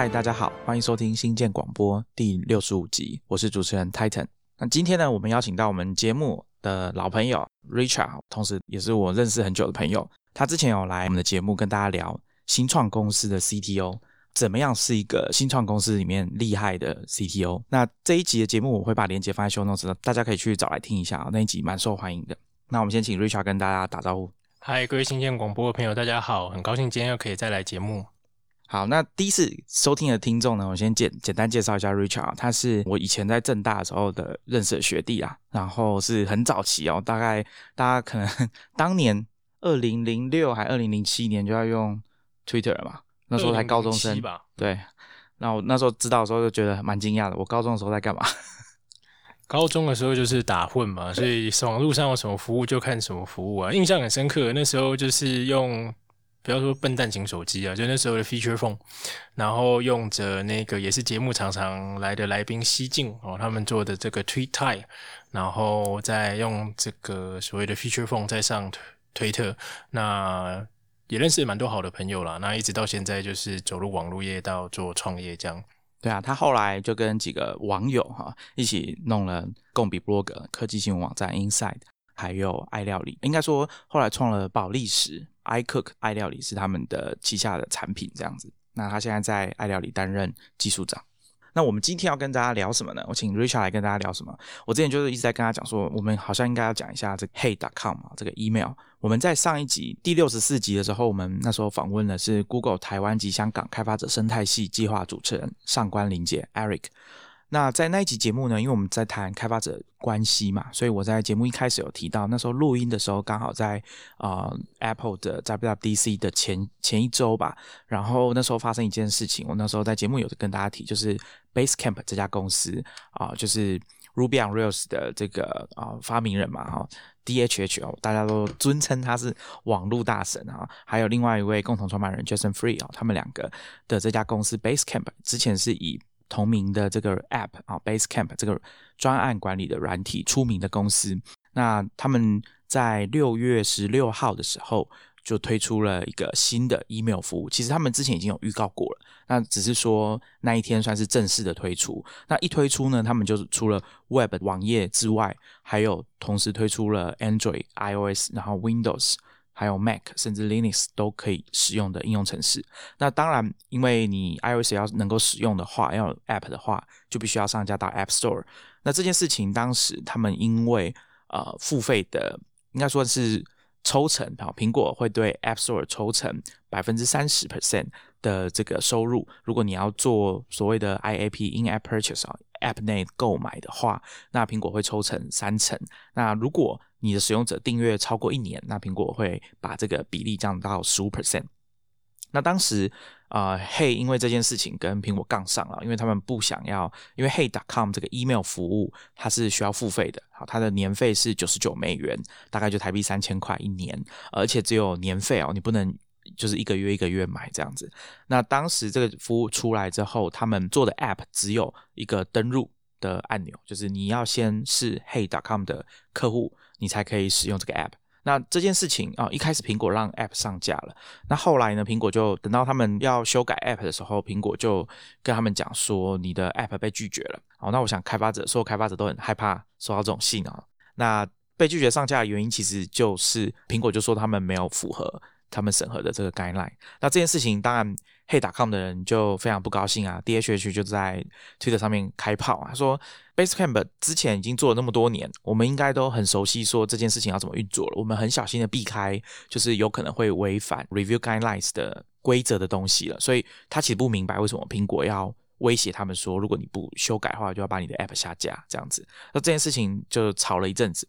嗨，大家好，欢迎收听新建广播第六十五集，我是主持人 Titan。那今天呢，我们邀请到我们节目的老朋友 Richard，同时也是我认识很久的朋友。他之前有来我们的节目跟大家聊新创公司的 CTO 怎么样是一个新创公司里面厉害的 CTO。那这一集的节目我会把链接放在 show notes，大家可以去找来听一下那一集蛮受欢迎的。那我们先请 Richard 跟大家打招呼。嗨，各位新建广播的朋友，大家好，很高兴今天又可以再来节目。好，那第一次收听的听众呢，我先简简单介绍一下 Richard，他是我以前在正大的时候的认识的学弟啊，然后是很早期哦，大概大家可能当年二零零六还二零零七年就要用 Twitter 了嘛，那时候才高中生吧？对，那我那时候知道的时候就觉得蛮惊讶的，我高中的时候在干嘛？高中的时候就是打混嘛，所以网络上有什么服务就看什么服务啊，印象很深刻，那时候就是用。不要说笨蛋型手机啊，就那时候的 feature phone，然后用着那个也是节目常常来的来宾西进哦，他们做的这个 tweet tie，然后再用这个所谓的 feature phone 再上推特，那也认识蛮多好的朋友啦。那一直到现在就是走入网络业到做创业这样。对啊，他后来就跟几个网友哈一起弄了共比 blog 科技新闻网站 Inside，还有爱料理，应该说后来创了宝利时。iCook 爱料理是他们的旗下的产品，这样子。那他现在在爱料理担任技术长。那我们今天要跟大家聊什么呢？我请 Richard 来跟大家聊什么？我之前就是一直在跟他讲说，我们好像应该要讲一下这个 Hey.com 啊，这个 email。我们在上一集第六十四集的时候，我们那时候访问的是 Google 台湾及香港开发者生态系计划主持人上官林姐 Eric。那在那一集节目呢，因为我们在谈开发者关系嘛，所以我在节目一开始有提到，那时候录音的时候刚好在啊 Apple 的 WWDC 的前前一周吧，然后那时候发生一件事情，我那时候在节目有跟大家提，就是 Basecamp 这家公司啊，就是 Ruby on Rails 的这个啊发明人嘛哈，DHH 大家都尊称他是网络大神啊，还有另外一位共同创办人 Jason Free 啊，他们两个的这家公司 Basecamp 之前是以同名的这个 App 啊，Basecamp 这个专案管理的软体出名的公司，那他们在六月十六号的时候就推出了一个新的 email 服务。其实他们之前已经有预告过了，那只是说那一天算是正式的推出。那一推出呢，他们就是除了 Web 网页之外，还有同时推出了 Android、iOS，然后 Windows。还有 Mac 甚至 Linux 都可以使用的应用程式。那当然，因为你 iOS 要能够使用的话，要有 App 的话，就必须要上架到 App Store。那这件事情当时他们因为呃付费的，应该说是抽成啊，苹果会对 App Store 抽成百分之三十 percent 的这个收入。如果你要做所谓的 IAP In App Purchase 啊，App 内购买的话，那苹果会抽成三成。那如果你的使用者订阅超过一年，那苹果会把这个比例降到十五 percent。那当时啊，Hey 因为这件事情跟苹果杠上了，因为他们不想要，因为 Hey.com 这个 email 服务它是需要付费的，好，它的年费是九十九美元，大概就台币三千块一年，而且只有年费哦，你不能就是一个月一个月买这样子。那当时这个服务出来之后，他们做的 App 只有一个登录的按钮，就是你要先是 Hey.com 的客户。你才可以使用这个 app。那这件事情啊，一开始苹果让 app 上架了，那后来呢，苹果就等到他们要修改 app 的时候，苹果就跟他们讲说，你的 app 被拒绝了。好，那我想开发者，所有开发者都很害怕收到这种信啊。那被拒绝上架的原因，其实就是苹果就说他们没有符合他们审核的这个 guideline。那这件事情当然。嘿打 com 的人就非常不高兴啊，DHH 就在 Twitter 上面开炮啊，说 Basecamp 之前已经做了那么多年，我们应该都很熟悉说这件事情要怎么运作了，我们很小心的避开就是有可能会违反 Review Guidelines 的规则的东西了，所以他其实不明白为什么苹果要威胁他们说，如果你不修改的话，就要把你的 App 下架这样子。那这件事情就吵了一阵子。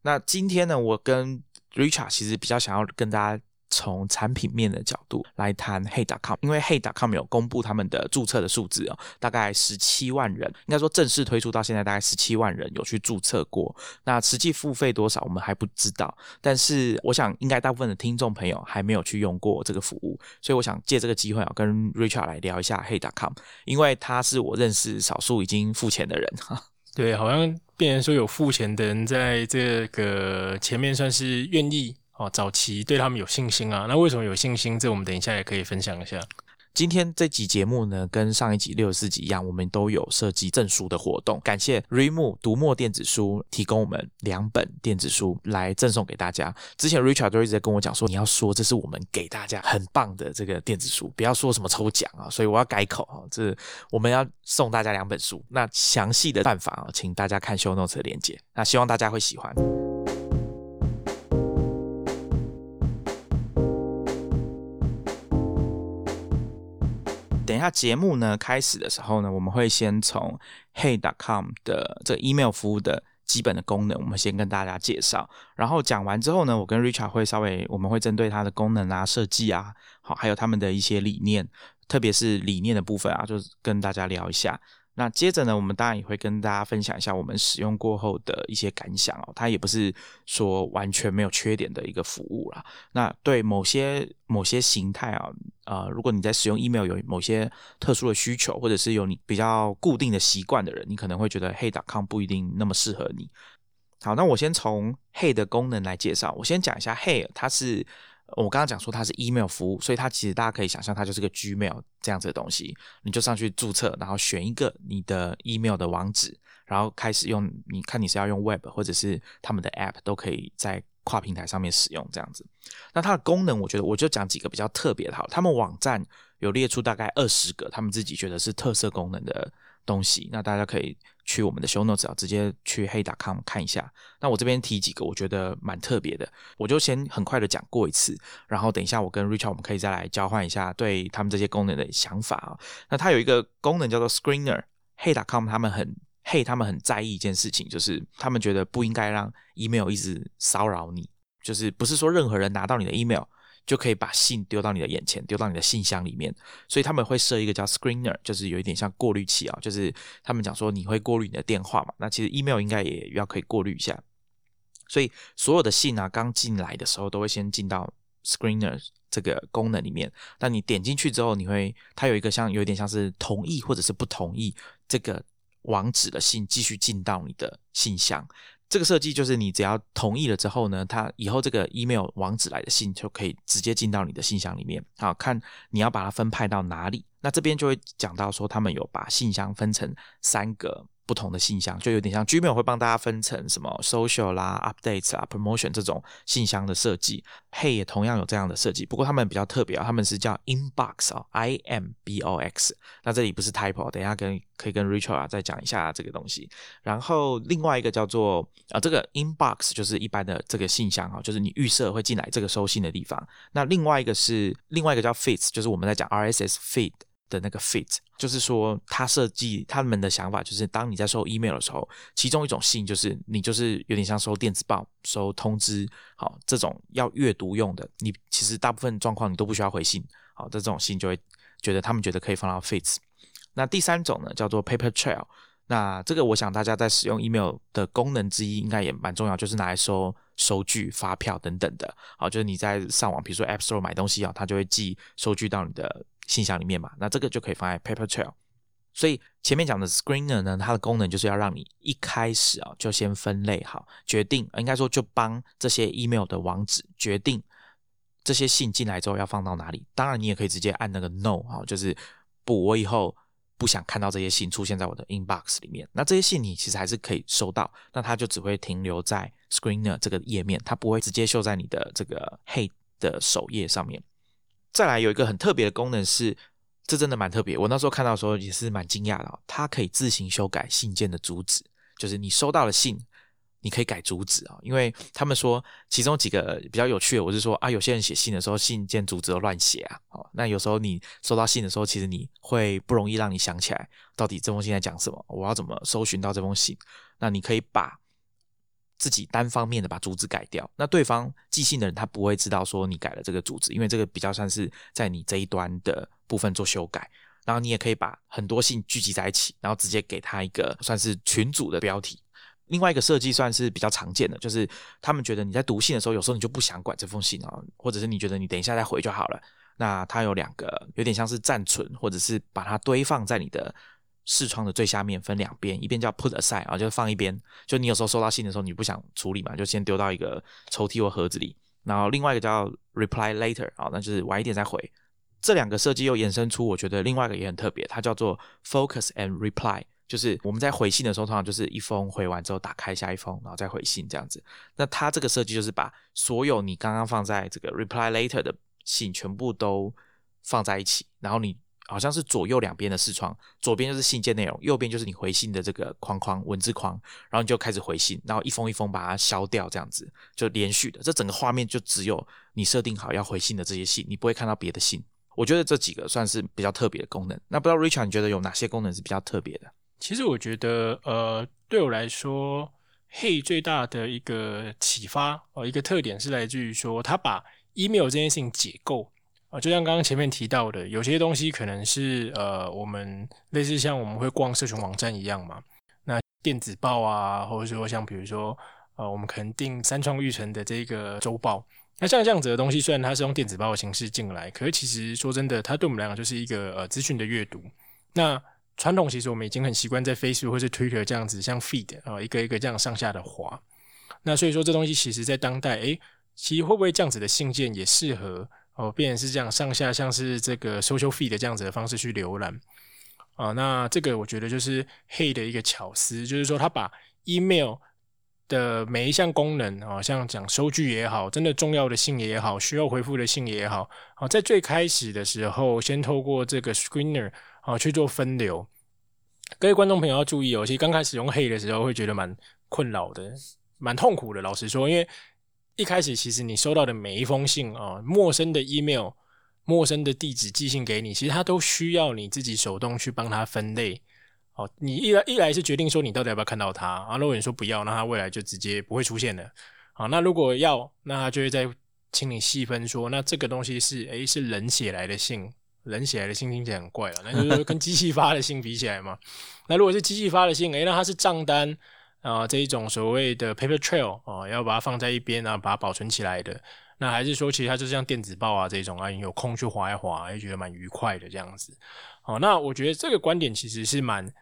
那今天呢，我跟 Richard 其实比较想要跟大家。从产品面的角度来谈 Hey.com，因为 Hey.com 有公布他们的注册的数字哦，大概十七万人，应该说正式推出到现在大概十七万人有去注册过。那实际付费多少我们还不知道，但是我想应该大部分的听众朋友还没有去用过这个服务，所以我想借这个机会啊，跟 Richard 来聊一下 Hey.com，因为他是我认识少数已经付钱的人哈。对，好像变成说有付钱的人在这个前面算是愿意。哦，早期对他们有信心啊，那为什么有信心？这我们等一下也可以分享一下。今天这集节目呢，跟上一集六十四集一样，我们都有设计证书的活动。感谢 Remo 读墨电子书提供我们两本电子书来赠送给大家。之前 Richard 都一直在跟我讲说，你要说这是我们给大家很棒的这个电子书，不要说什么抽奖啊。所以我要改口啊，这我们要送大家两本书。那详细的办法啊，请大家看 Show Notes 的链接。那希望大家会喜欢。等一下节目呢开始的时候呢，我们会先从 Hey.com 的这 email 服务的基本的功能，我们先跟大家介绍。然后讲完之后呢，我跟 Richard 会稍微，我们会针对它的功能啊、设计啊，好，还有他们的一些理念，特别是理念的部分啊，就是跟大家聊一下。那接着呢，我们当然也会跟大家分享一下我们使用过后的一些感想哦。它也不是说完全没有缺点的一个服务啦。那对某些某些形态啊，呃，如果你在使用 email 有某些特殊的需求，或者是有你比较固定的习惯的人，你可能会觉得 Hey.com 不一定那么适合你。好，那我先从 Hey 的功能来介绍。我先讲一下 Hey，它是。我刚刚讲说它是 email 服务，所以它其实大家可以想象它就是个 Gmail 这样子的东西。你就上去注册，然后选一个你的 email 的网址，然后开始用。你看你是要用 web 或者是他们的 app，都可以在跨平台上面使用这样子。那它的功能，我觉得我就讲几个比较特别的。好，他们网站有列出大概二十个他们自己觉得是特色功能的。东西，那大家可以去我们的 show notes 啊，直接去 hey.com 看一下。那我这边提几个，我觉得蛮特别的，我就先很快的讲过一次，然后等一下我跟 Richard 我们可以再来交换一下对他们这些功能的想法啊。那它有一个功能叫做 screener，hey.com 他们很 hey 他们很在意一件事情，就是他们觉得不应该让 email 一直骚扰你，就是不是说任何人拿到你的 email。就可以把信丢到你的眼前，丢到你的信箱里面，所以他们会设一个叫 screener，就是有一点像过滤器啊，就是他们讲说你会过滤你的电话嘛，那其实 email 应该也要可以过滤一下，所以所有的信啊刚进来的时候都会先进到 screener 这个功能里面，那你点进去之后，你会它有一个像有点像是同意或者是不同意这个网址的信继续进到你的信箱。这个设计就是你只要同意了之后呢，它以后这个 email 网址来的信就可以直接进到你的信箱里面。好，看你要把它分派到哪里。那这边就会讲到说，他们有把信箱分成三个。不同的信箱就有点像 Gmail 会帮大家分成什么 social 啦、updates 啊、promotion 这种信箱的设计，Hey 也同样有这样的设计，不过他们比较特别啊，他们是叫 inbox 啊，I M B O X。那这里不是 typo，等一下跟可以跟 Richard 啊再讲一下这个东西。然后另外一个叫做啊，这个 inbox 就是一般的这个信箱啊，就是你预设会进来这个收信的地方。那另外一个是另外一个叫 feeds，就是我们在讲 RSS feed。的那个 fit，就是说，他设计他们的想法就是，当你在收 email 的时候，其中一种信就是你就是有点像收电子报、收通知，好，这种要阅读用的，你其实大部分状况你都不需要回信，好，这种信就会觉得他们觉得可以放到 fit。那第三种呢，叫做 paper trail，那这个我想大家在使用 email 的功能之一，应该也蛮重要，就是拿来收收据、发票等等的，好，就是你在上网，比如说 App Store 买东西啊，它就会寄收据到你的。信箱里面嘛，那这个就可以放在 Paper Trail。所以前面讲的 Screener 呢，它的功能就是要让你一开始啊就先分类好，决定应该说就帮这些 email 的网址决定这些信进来之后要放到哪里。当然，你也可以直接按那个 No 哈，就是不，我以后不想看到这些信出现在我的 inbox 里面。那这些信你其实还是可以收到，那它就只会停留在 Screener 这个页面，它不会直接秀在你的这个 Hey 的首页上面。再来有一个很特别的功能是，这真的蛮特别。我那时候看到的时候也是蛮惊讶的，它可以自行修改信件的主旨，就是你收到了信，你可以改主旨啊。因为他们说其中几个比较有趣的，我是说啊，有些人写信的时候信件主旨都乱写啊。哦，那有时候你收到信的时候，其实你会不容易让你想起来到底这封信在讲什么，我要怎么搜寻到这封信？那你可以把。自己单方面的把主旨改掉，那对方寄信的人他不会知道说你改了这个主旨，因为这个比较算是在你这一端的部分做修改。然后你也可以把很多信聚集在一起，然后直接给他一个算是群组的标题。另外一个设计算是比较常见的，就是他们觉得你在读信的时候，有时候你就不想管这封信啊，或者是你觉得你等一下再回就好了。那它有两个，有点像是暂存，或者是把它堆放在你的。视窗的最下面分两边，一边叫 put aside 啊，就是放一边。就你有时候收到信的时候，你不想处理嘛，就先丢到一个抽屉或盒子里。然后另外一个叫 reply later 啊，那就是晚一点再回。这两个设计又衍生出，我觉得另外一个也很特别，它叫做 Focus and Reply，就是我们在回信的时候，通常就是一封回完之后打开下一封，然后再回信这样子。那它这个设计就是把所有你刚刚放在这个 Reply Later 的信全部都放在一起，然后你好像是左右两边的视窗，左边就是信件内容，右边就是你回信的这个框框文字框，然后你就开始回信，然后一封一封把它消掉，这样子就连续的，这整个画面就只有你设定好要回信的这些信，你不会看到别的信。我觉得这几个算是比较特别的功能。那不知道 Richard 你觉得有哪些功能是比较特别的？其实我觉得，呃，对我来说，Hey 最大的一个启发哦，一个特点是来自于说，他把 email 这件事情解构就像刚刚前面提到的，有些东西可能是呃，我们类似像我们会逛社群网站一样嘛，那电子报啊，或者说像比如说呃，我们可能订三创育成的这个周报。那像这样子的东西，虽然它是用电子报的形式进来，可是其实说真的，它对我们来讲就是一个呃资讯的阅读。那传统其实我们已经很习惯在 Facebook 或是 Twitter 这样子，像 Feed 啊一个一个这样上下的滑。那所以说这东西其实在当代，诶，其实会不会这样子的信件也适合哦，变成是这样上下像是这个 Social Feed 这样子的方式去浏览啊？那这个我觉得就是 Hey 的一个巧思，就是说它把 Email。的每一项功能啊，像讲收据也好，真的重要的信也好，需要回复的信也好，好在最开始的时候，先透过这个 screener 啊去做分流。各位观众朋友要注意哦，其实刚开始用 Hey 的时候会觉得蛮困扰的，蛮痛苦的。老实说，因为一开始其实你收到的每一封信啊，陌生的 email、陌生的地址寄信给你，其实它都需要你自己手动去帮它分类。哦，你一来一来是决定说你到底要不要看到它啊？如果你说不要，那它未来就直接不会出现了。好，那如果要，那它就会再请你细分说，那这个东西是诶是人写来的信，人写来的信听起来很怪啊，那就是跟机器发的信比起来嘛。那如果是机器发的信，诶，那它是账单啊这一种所谓的 paper trail 啊，要把它放在一边啊，把它保存起来的。那还是说，其实它就像电子报啊这种啊，有空去划一划，也觉得蛮愉快的这样子。好，那我觉得这个观点其实是蛮。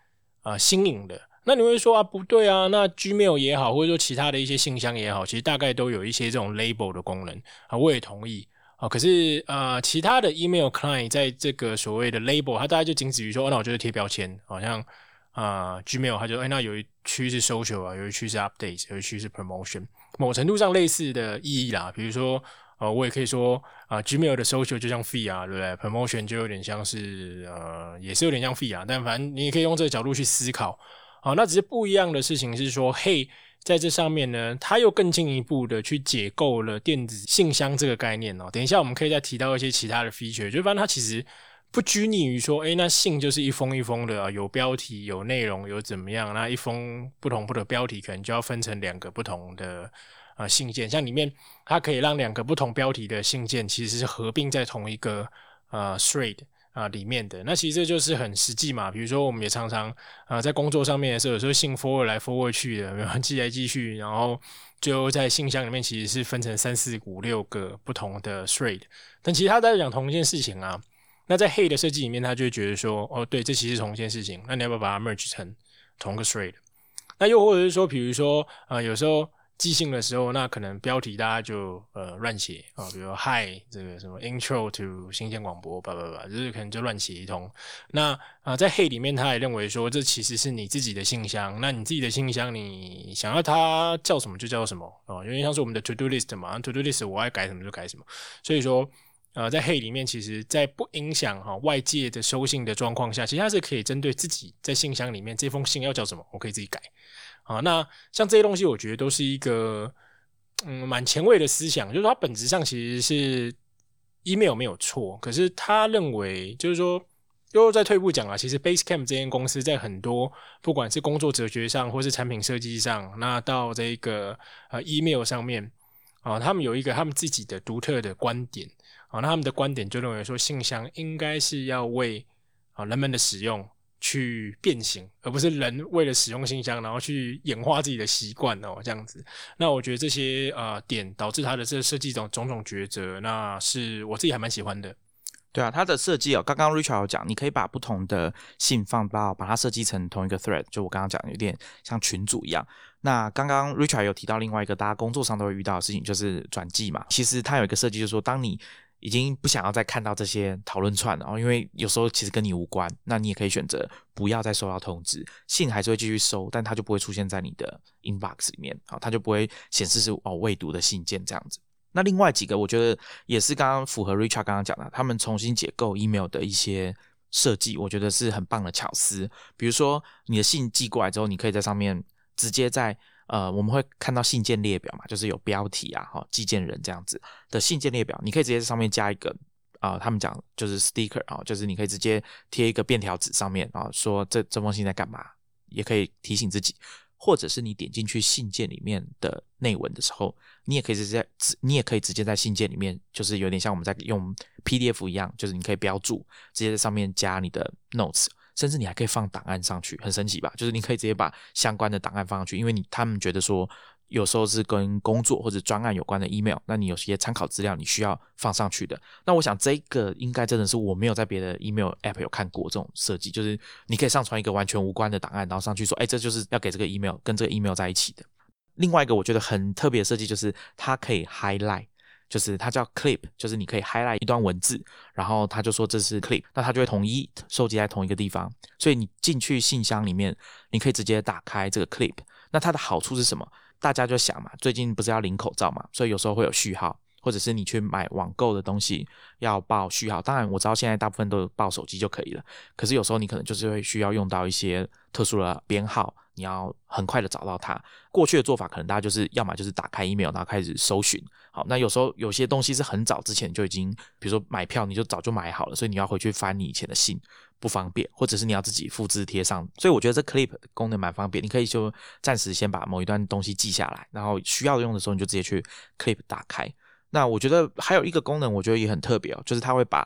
啊，新颖的那你会说啊，不对啊，那 Gmail 也好，或者说其他的一些信箱也好，其实大概都有一些这种 label 的功能啊，我也同意啊。可是呃，其他的 email client 在这个所谓的 label，它大概就仅止于说，那我就是贴标签，好像啊 Gmail 它就哎，那有一区是 social 啊，有一区是 update，有一区是 promotion，某程度上类似的意义啦，比如说。呃，我也可以说啊，Gmail 的 social 就像 fee 啊，对不对？Promotion 就有点像是呃，也是有点像 fee 啊。但反正你也可以用这个角度去思考。好，那只是不一样的事情是说，嘿，在这上面呢，它又更进一步的去解构了电子信箱这个概念哦。等一下我们可以再提到一些其他的 feature，就发现它其实不拘泥于说，哎，那信就是一封一封的啊，有标题、有内容、有怎么样，那一封不同不的标题可能就要分成两个不同的。啊，信件像里面，它可以让两个不同标题的信件其实是合并在同一个呃 thread 啊里面的。那其实这就是很实际嘛。比如说，我们也常常啊在工作上面的时候，有时候信 forward 来 forward 去的，寄来寄去，然后最后在信箱里面其实是分成三四五六个不同的 thread。但其实他在讲同一件事情啊。那在 Hey 的设计里面，他就会觉得说，哦，对，这其实是同一件事情。那你要不要把它 merge 成同个 thread？那又或者是说，比如说啊，有时候。寄信的时候，那可能标题大家就呃乱写啊，比如 Hi 这个什么 Intro to 新鲜广播，叭叭叭，就是可能就乱写一通。那啊，在 Hey 里面，他也认为说，这其实是你自己的信箱。那你自己的信箱，你想要它叫什么就叫什么啊，因为像是我们的 To Do List 嘛，To Do List 我爱改什么就改什么。所以说，呃，在 Hey 里面，其实在不影响哈外界的收信的状况下，其实它是可以针对自己在信箱里面这封信要叫什么，我可以自己改。啊，那像这些东西，我觉得都是一个嗯蛮前卫的思想，就是它本质上其实是 email 没有错，可是他认为就是说，又再退一步讲啊，其实 Basecamp 这间公司在很多不管是工作哲学上，或是产品设计上，那到这个呃 email 上面啊，他们有一个他们自己的独特的观点啊，那他们的观点就认为说，信箱应该是要为啊人们的使用。去变形，而不是人为了使用信箱，然后去演化自己的习惯哦，这样子。那我觉得这些呃点导致他的这设计种种种抉择，那是我自己还蛮喜欢的。对啊，它的设计哦，刚刚 Richard 有讲，你可以把不同的信放到把它设计成同一个 thread，就我刚刚讲有点像群组一样。那刚刚 Richard 有提到另外一个大家工作上都会遇到的事情，就是转寄嘛。其实它有一个设计，就是说当你已经不想要再看到这些讨论串了，哦，因为有时候其实跟你无关，那你也可以选择不要再收到通知，信还是会继续收，但它就不会出现在你的 inbox 里面，好，它就不会显示是哦未读的信件这样子。那另外几个，我觉得也是刚刚符合 Richard 刚刚讲的，他们重新解构 email 的一些设计，我觉得是很棒的巧思。比如说你的信寄过来之后，你可以在上面直接在呃，我们会看到信件列表嘛，就是有标题啊，哈，寄件人这样子的信件列表，你可以直接在上面加一个啊，他们讲就是 sticker 啊，就是你可以直接贴一个便条纸上面啊，说这这封信在干嘛，也可以提醒自己。或者是你点进去信件里面的内文的时候，你也可以直接，你也可以直接在信件里面，就是有点像我们在用 PDF 一样，就是你可以标注，直接在上面加你的 notes，甚至你还可以放档案上去，很神奇吧？就是你可以直接把相关的档案放上去，因为你他们觉得说。有时候是跟工作或者专案有关的 email，那你有些参考资料你需要放上去的。那我想这个应该真的是我没有在别的 email app 有看过这种设计，就是你可以上传一个完全无关的档案，然后上去说，哎，这就是要给这个 email 跟这个 email 在一起的。另外一个我觉得很特别的设计就是它可以 highlight，就是它叫 clip，就是你可以 highlight 一段文字，然后他就说这是 clip，那它就会统一收集在同一个地方，所以你进去信箱里面，你可以直接打开这个 clip。那它的好处是什么？大家就想嘛，最近不是要领口罩嘛，所以有时候会有序号，或者是你去买网购的东西要报序号。当然我知道现在大部分都报手机就可以了，可是有时候你可能就是会需要用到一些特殊的编号，你要很快的找到它。过去的做法可能大家就是要么就是打开 email，然后开始搜寻。好，那有时候有些东西是很早之前就已经，比如说买票你就早就买好了，所以你要回去翻你以前的信。不方便，或者是你要自己复制贴上，所以我觉得这 clip 功能蛮方便。你可以就暂时先把某一段东西记下来，然后需要用的时候你就直接去 clip 打开。那我觉得还有一个功能，我觉得也很特别哦，就是它会把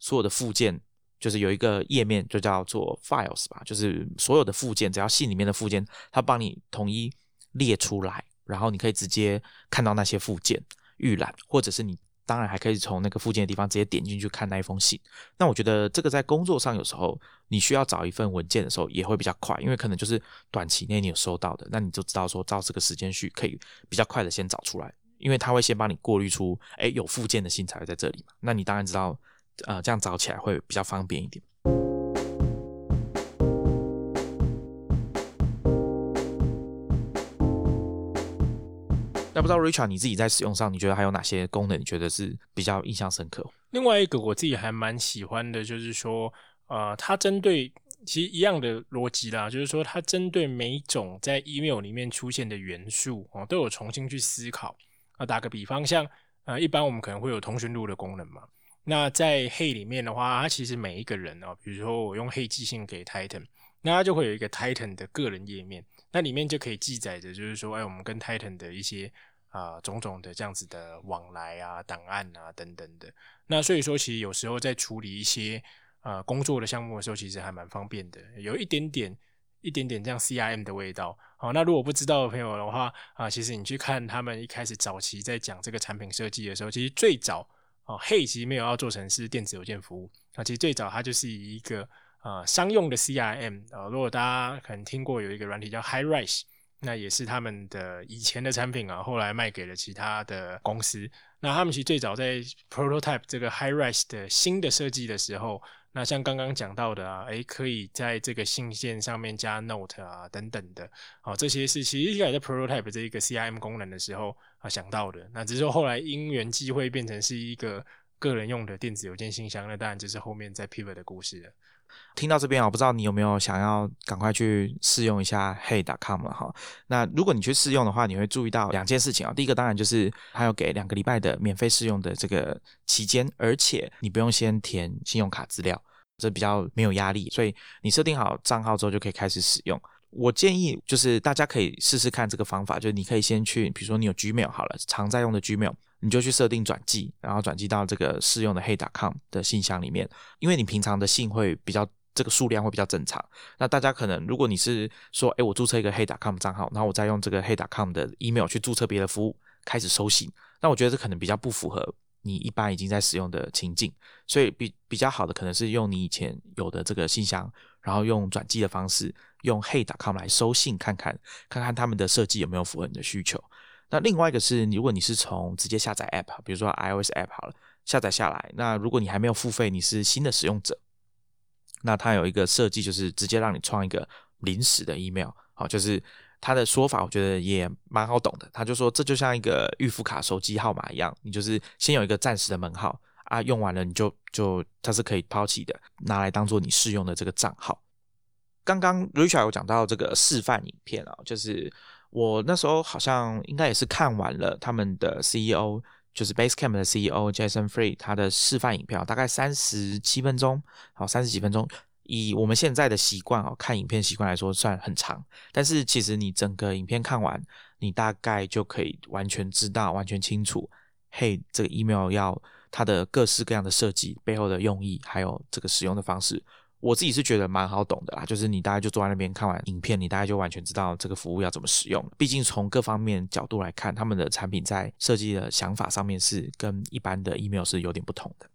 所有的附件，就是有一个页面就叫做 files 吧，就是所有的附件，只要信里面的附件，它帮你统一列出来，然后你可以直接看到那些附件预览，或者是你。当然还可以从那个附件的地方直接点进去看那一封信。那我觉得这个在工作上有时候你需要找一份文件的时候也会比较快，因为可能就是短期内你有收到的，那你就知道说照这个时间序可以比较快的先找出来，因为他会先帮你过滤出，哎，有附件的信才会在这里嘛。那你当然知道，呃，这样找起来会比较方便一点。那不知道 Richard 你自己在使用上，你觉得还有哪些功能？你觉得是比较印象深刻？另外一个我自己还蛮喜欢的，就是说，呃，它针对其实一样的逻辑啦，就是说它针对每种在 email 里面出现的元素哦，都有重新去思考。啊，打个比方，像呃，一般我们可能会有通讯录的功能嘛。那在 Hey 里面的话，它其实每一个人哦，比如说我用 Hey 寄信给 Titan，那它就会有一个 Titan 的个人页面，那里面就可以记载着，就是说，哎，我们跟 Titan 的一些。啊，种种的这样子的往来啊，档案啊等等的，那所以说，其实有时候在处理一些呃工作的项目的时候，其实还蛮方便的，有一点点一点点这样 CRM 的味道。好，那如果不知道的朋友的话啊，其实你去看他们一开始早期在讲这个产品设计的时候，其实最早哦，Hey 其实没有要做成是电子邮件服务啊，其实最早它就是以一个呃商用的 CRM 啊，如果大家可能听过有一个软体叫 HighRise。那也是他们的以前的产品啊，后来卖给了其他的公司。那他们其实最早在 prototype 这个 HighRise 的新的设计的时候，那像刚刚讲到的啊，诶，可以在这个信件上面加 note 啊等等的，好，这些是其实应该在 prototype 这一个 CRM 功能的时候啊想到的。那只是说后来因缘际会变成是一个个人用的电子邮件信箱，那当然就是后面在 pivot 的故事了。听到这边啊，不知道你有没有想要赶快去试用一下 Hey.com 了哈？那如果你去试用的话，你会注意到两件事情啊。第一个当然就是它有给两个礼拜的免费试用的这个期间，而且你不用先填信用卡资料，这比较没有压力。所以你设定好账号之后就可以开始使用。我建议就是大家可以试试看这个方法，就是你可以先去，比如说你有 Gmail 好了，常在用的 Gmail。你就去设定转寄，然后转寄到这个试用的 Hey.com 的信箱里面，因为你平常的信会比较这个数量会比较正常。那大家可能如果你是说，哎，我注册一个 Hey.com 账号，然后我再用这个 Hey.com 的 email 去注册别的服务开始收信，那我觉得这可能比较不符合你一般已经在使用的情境。所以比比较好的可能是用你以前有的这个信箱，然后用转寄的方式用 Hey.com 来收信，看看看看他们的设计有没有符合你的需求。那另外一个是，如果你是从直接下载 App，比如说 iOS App 好了，下载下来。那如果你还没有付费，你是新的使用者，那它有一个设计，就是直接让你创一个临时的 email。好，就是他的说法，我觉得也蛮好懂的。他就说，这就像一个预付卡手机号码一样，你就是先有一个暂时的门号啊，用完了你就就它是可以抛弃的，拿来当做你试用的这个账号。刚刚 Richard 有讲到这个示范影片啊，就是我那时候好像应该也是看完了他们的 CEO，就是 Basecamp 的 CEO Jason Free 他的示范影片，大概三十七分钟，好三十几分钟。以我们现在的习惯哦，看影片习惯来说，算很长。但是其实你整个影片看完，你大概就可以完全知道、完全清楚，嘿，这个 email 要它的各式各样的设计背后的用意，还有这个使用的方式。我自己是觉得蛮好懂的啦，就是你大概就坐在那边看完影片，你大概就完全知道这个服务要怎么使用。毕竟从各方面角度来看，他们的产品在设计的想法上面是跟一般的 email 是有点不同的。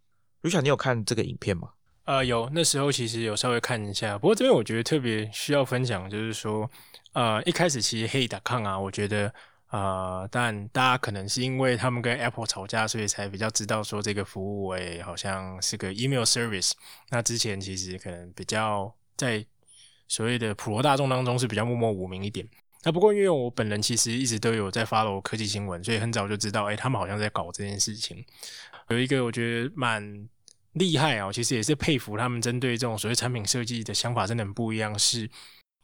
卢晓，你有看这个影片吗？呃，有，那时候其实有稍微看一下。不过这边我觉得特别需要分享，就是说，呃，一开始其实 Hey.com 啊，我觉得。啊，但大家可能是因为他们跟 Apple 吵架，所以才比较知道说这个服务诶，好像是个 email service。那之前其实可能比较在所谓的普罗大众当中是比较默默无名一点。那不过因为我本人其实一直都有在 follow 科技新闻，所以很早就知道，哎，他们好像在搞这件事情。有一个我觉得蛮厉害啊，其实也是佩服他们针对这种所谓产品设计的想法真的很不一样。是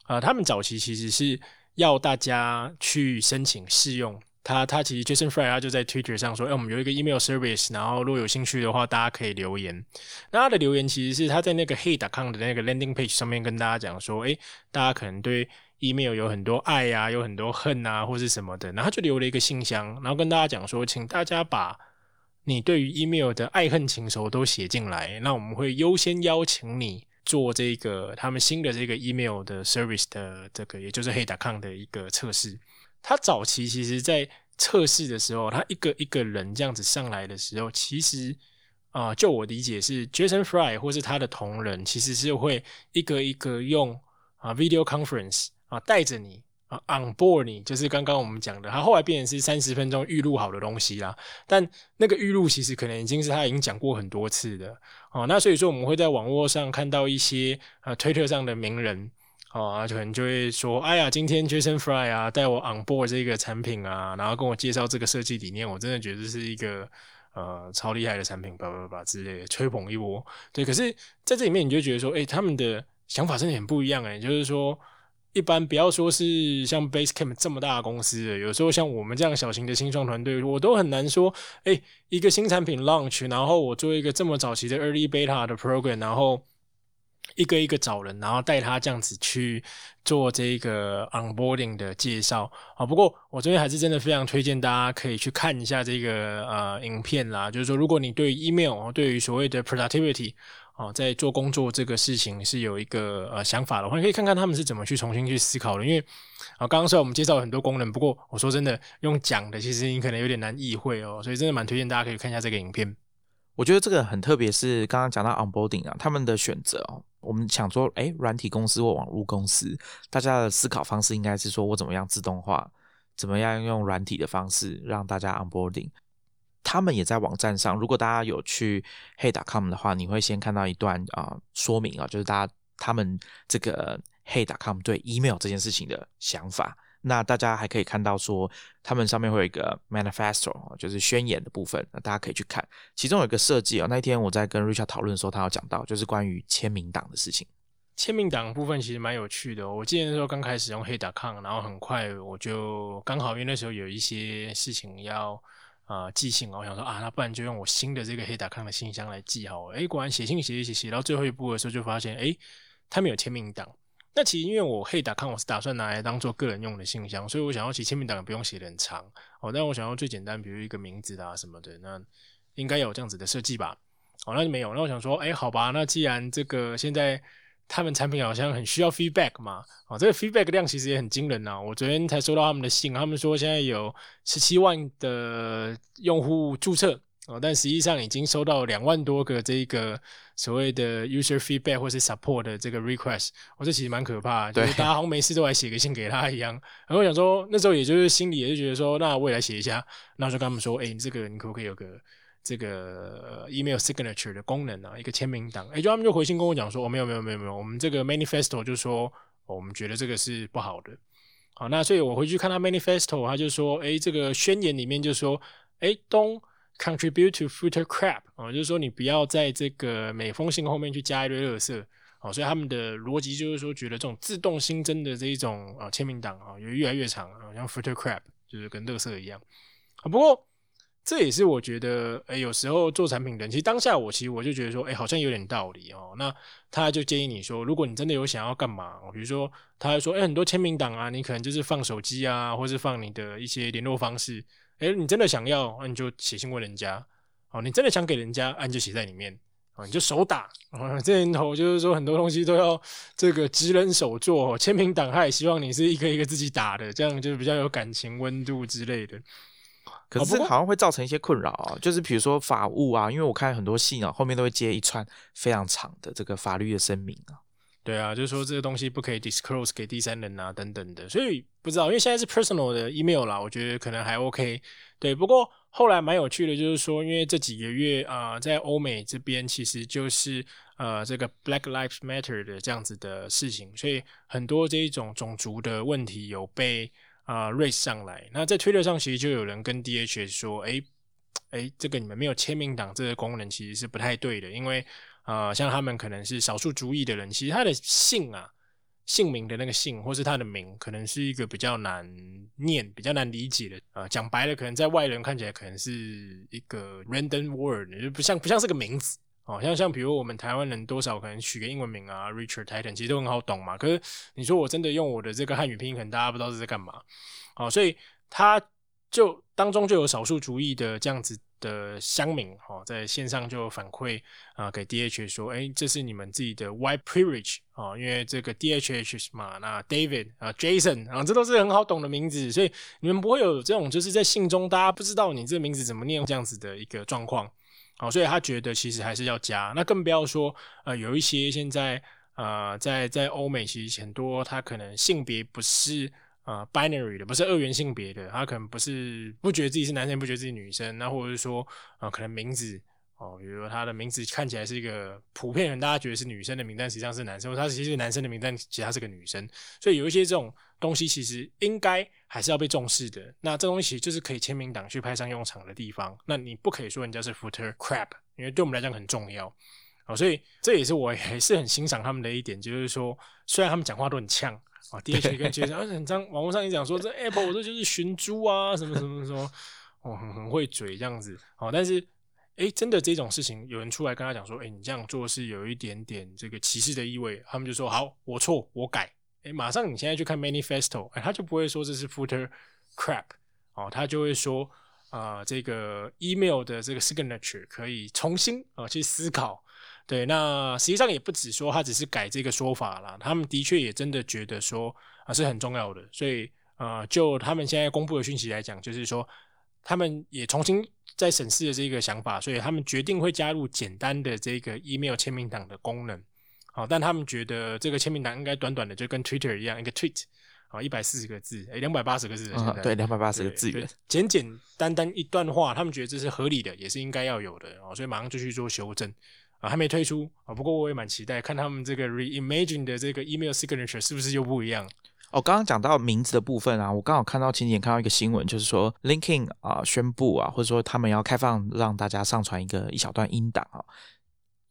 啊，他们早期其实是。要大家去申请试用，他他其实 Jason Fry 他就在 Twitter 上说，哎，我们有一个 email service，然后如果有兴趣的话，大家可以留言。那他的留言其实是他在那个 Hey.com 的那个 landing page 上面跟大家讲说，哎，大家可能对 email 有很多爱呀，有很多恨啊，或是什么的，然后他就留了一个信箱，然后跟大家讲说，请大家把你对于 email 的爱恨情仇都写进来，那我们会优先邀请你。做这个他们新的这个 email 的 service 的这个，也就是 Hey.com 的一个测试。他早期其实在测试的时候，他一个一个人这样子上来的时候，其实啊，就我理解是 Jason Fry 或是他的同仁，其实是会一个一个用啊 video conference 啊带着你。啊，on board 你就是刚刚我们讲的，他后来变成是三十分钟预录好的东西啦。但那个预录其实可能已经是他已经讲过很多次的哦。那所以说我们会在网络上看到一些呃推特上的名人哦，可能就会说：“哎呀，今天 Jason Fry 啊带我 on board 这个产品啊，然后跟我介绍这个设计理念，我真的觉得是一个呃超厉害的产品，叭叭叭之类的吹捧一波。”对，可是在这里面你就觉得说：“哎，他们的想法真的很不一样哎，就是说。”一般不要说是像 Basecamp 这么大的公司的，有时候像我们这样小型的新创团队，我都很难说，哎，一个新产品 launch，然后我做一个这么早期的 early beta 的 program，然后一个一个找人，然后带他这样子去做这个 onboarding 的介绍啊。不过我这边还是真的非常推荐大家可以去看一下这个呃影片啦，就是说如果你对 email 对于所谓的 productivity。哦，在做工作这个事情是有一个呃想法的话，你可以看看他们是怎么去重新去思考的。因为啊，刚刚虽然我们介绍了很多功能，不过我说真的，用讲的其实你可能有点难意会哦，所以真的蛮推荐大家可以看一下这个影片。我觉得这个很特别，是刚刚讲到 onboarding 啊，他们的选择哦，我们想说，哎，软体公司或网络公司，大家的思考方式应该是说我怎么样自动化，怎么样用软体的方式让大家 onboarding。他们也在网站上，如果大家有去 Hey.com 的话，你会先看到一段啊说明啊，就是大家他们这个 Hey.com 对 email 这件事情的想法。那大家还可以看到说，他们上面会有一个 manifesto，就是宣言的部分，那大家可以去看。其中有一个设计啊，那一天我在跟 Richard 讨论的时候，他有讲到，就是关于签名档的事情。签名档部分其实蛮有趣的。我记得那时候刚开始用 Hey.com，然后很快我就刚好因为那时候有一些事情要。啊，寄信啊，我想说啊，那不然就用我新的这个黑达康的信箱来寄好。哎，果然写信写一写，写到最后一步的时候，就发现哎，他们有签名档。那其实因为我黑达康我是打算拿来当做个人用的信箱，所以我想要写签名档也不用写很长哦。但我想要最简单，比如一个名字啊什么的，那应该有这样子的设计吧？哦，那就没有。那我想说，哎，好吧，那既然这个现在。他们产品好像很需要 feedback 嘛，哦，这个 feedback 量其实也很惊人呐。我昨天才收到他们的信，他们说现在有十七万的用户注册哦，但实际上已经收到两万多个这个所谓的 user feedback 或是 support 的这个 request，我这其实蛮可怕，就是大家好像没事都来写个信给他一样。然后我想说，那时候也就是心里也是觉得说，那我也来写一下，那就跟他们说，哎，你这个你可不可以有个。这个 email signature 的功能啊，一个签名档。哎，就他们就回信跟我讲说，哦，没有没有没有没有，我们这个 manifesto 就说，我们觉得这个是不好的。好，那所以我回去看他 manifesto，他就说，哎，这个宣言里面就说，哎，don't contribute to footer crap 啊，就是说你不要在这个每封信后面去加一堆垃圾。好，所以他们的逻辑就是说，觉得这种自动新增的这一种啊签名档啊，也越来越长，好像 footer crap 就是跟垃圾一样。啊，不过。这也是我觉得，哎，有时候做产品的，其实当下我其实我就觉得说，哎，好像有点道理哦。那他就建议你说，如果你真的有想要干嘛，比如说，他还说，哎，很多签名档啊，你可能就是放手机啊，或是放你的一些联络方式。哎，你真的想要，那你就写信问人家。哦，你真的想给人家，按就写在里面。哦，你就手打。这年头就是说，很多东西都要这个职人手做。签名档他也希望你是一个一个自己打的，这样就是比较有感情温度之类的。可是好像会造成一些困扰啊，就是比如说法务啊，因为我看很多信啊，后面都会接一串非常长的这个法律的声明啊。对啊，就是说这个东西不可以 disclose 给第三人啊，等等的。所以不知道，因为现在是 personal 的 email 啦，我觉得可能还 OK。对，不过后来蛮有趣的，就是说，因为这几个月啊，在欧美这边其实就是呃这个 Black Lives Matter 的这样子的事情，所以很多这一种种族的问题有被。啊，race 上来，那在推特上其实就有人跟 DH 说，哎，哎，这个你们没有签名档这个功能其实是不太对的，因为啊，像他们可能是少数族裔的人，其实他的姓啊，姓名的那个姓或是他的名，可能是一个比较难念、比较难理解的啊。讲白了，可能在外人看起来可能是一个 random word，就不像不像是个名字。哦，像像比如我们台湾人多少可能取个英文名啊，Richard Titan，其实都很好懂嘛。可是你说我真的用我的这个汉语拼音，可能大家不知道是在干嘛。哦，所以他就当中就有少数族裔的这样子的乡民，哦，在线上就反馈啊给 DH 说，哎，这是你们自己的 White Privilege 啊，因为这个 DHH 嘛，那 David 啊，Jason 啊，这都是很好懂的名字，所以你们不会有这种就是在信中大家不知道你这个名字怎么念这样子的一个状况。好，所以他觉得其实还是要加，那更不要说，呃，有一些现在，呃，在在欧美其实很多，他可能性别不是呃 binary 的，不是二元性别的，他可能不是不觉得自己是男生，不觉得自己女生，那或者是说，呃，可能名字。哦，比如说他的名字看起来是一个普遍人大家觉得是女生的名，但实际上是男生；他其实是男生的名，但其实他是个女生。所以有一些这种东西，其实应该还是要被重视的。那这东西就是可以签名档去派上用场的地方。那你不可以说人家是 footer crap，因为对我们来讲很重要。哦，所以这也是我还是很欣赏他们的一点，就是说虽然他们讲话都很呛啊，第一句跟杰森，而且很脏，网络上也讲说这 Apple 我这就是寻猪啊，什么什么什么，哦，很很会嘴这样子。哦，但是。哎，真的这种事情，有人出来跟他讲说，哎，你这样做是有一点点这个歧视的意味。他们就说，好，我错，我改。哎，马上你现在去看 manifesto，哎，他就不会说这是 footer crap，哦，他就会说，啊，这个 email 的这个 signature 可以重新啊去思考。对，那实际上也不止说他只是改这个说法啦，他们的确也真的觉得说啊是很重要的。所以，呃，就他们现在公布的讯息来讲，就是说。他们也重新在审视了这个想法，所以他们决定会加入简单的这个 email 签名档的功能。好，但他们觉得这个签名档应该短短的，就跟 Twitter 一样，一个 tweet，好，一百四十个字，哎，两百八十个字。啊，对，两百八十个字元，简简单单一段话，他们觉得这是合理的，也是应该要有的。哦，所以马上就去做修正。啊，还没推出啊，不过我也蛮期待看他们这个 reimagine 的这个 email signature 是不是又不一样。哦，刚刚讲到名字的部分啊，我刚好看到前几天看到一个新闻，就是说 LinkedIn 啊宣布啊，或者说他们要开放让大家上传一个一小段音档啊，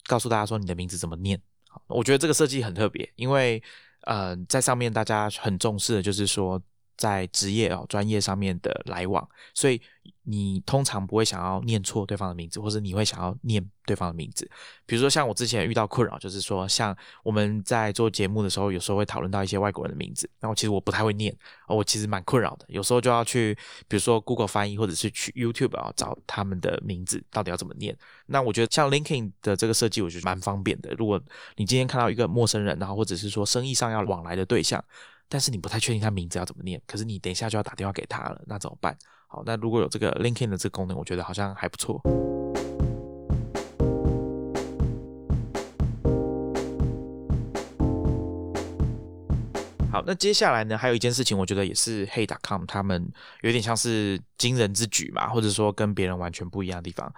告诉大家说你的名字怎么念。我觉得这个设计很特别，因为呃，在上面大家很重视的就是说。在职业哦专业上面的来往，所以你通常不会想要念错对方的名字，或者你会想要念对方的名字。比如说像我之前遇到困扰，就是说像我们在做节目的时候，有时候会讨论到一些外国人的名字，然后其实我不太会念，我其实蛮困扰的。有时候就要去，比如说 Google 翻译，或者是去 YouTube 啊找他们的名字到底要怎么念。那我觉得像 LinkedIn 的这个设计，我觉得蛮方便的。如果你今天看到一个陌生人，然后或者是说生意上要往来的对象。但是你不太确定他名字要怎么念，可是你等一下就要打电话给他了，那怎么办？好，那如果有这个 LinkedIn 的这个功能，我觉得好像还不错。好，那接下来呢，还有一件事情，我觉得也是 Hey.com 他们有点像是惊人之举嘛，或者说跟别人完全不一样的地方。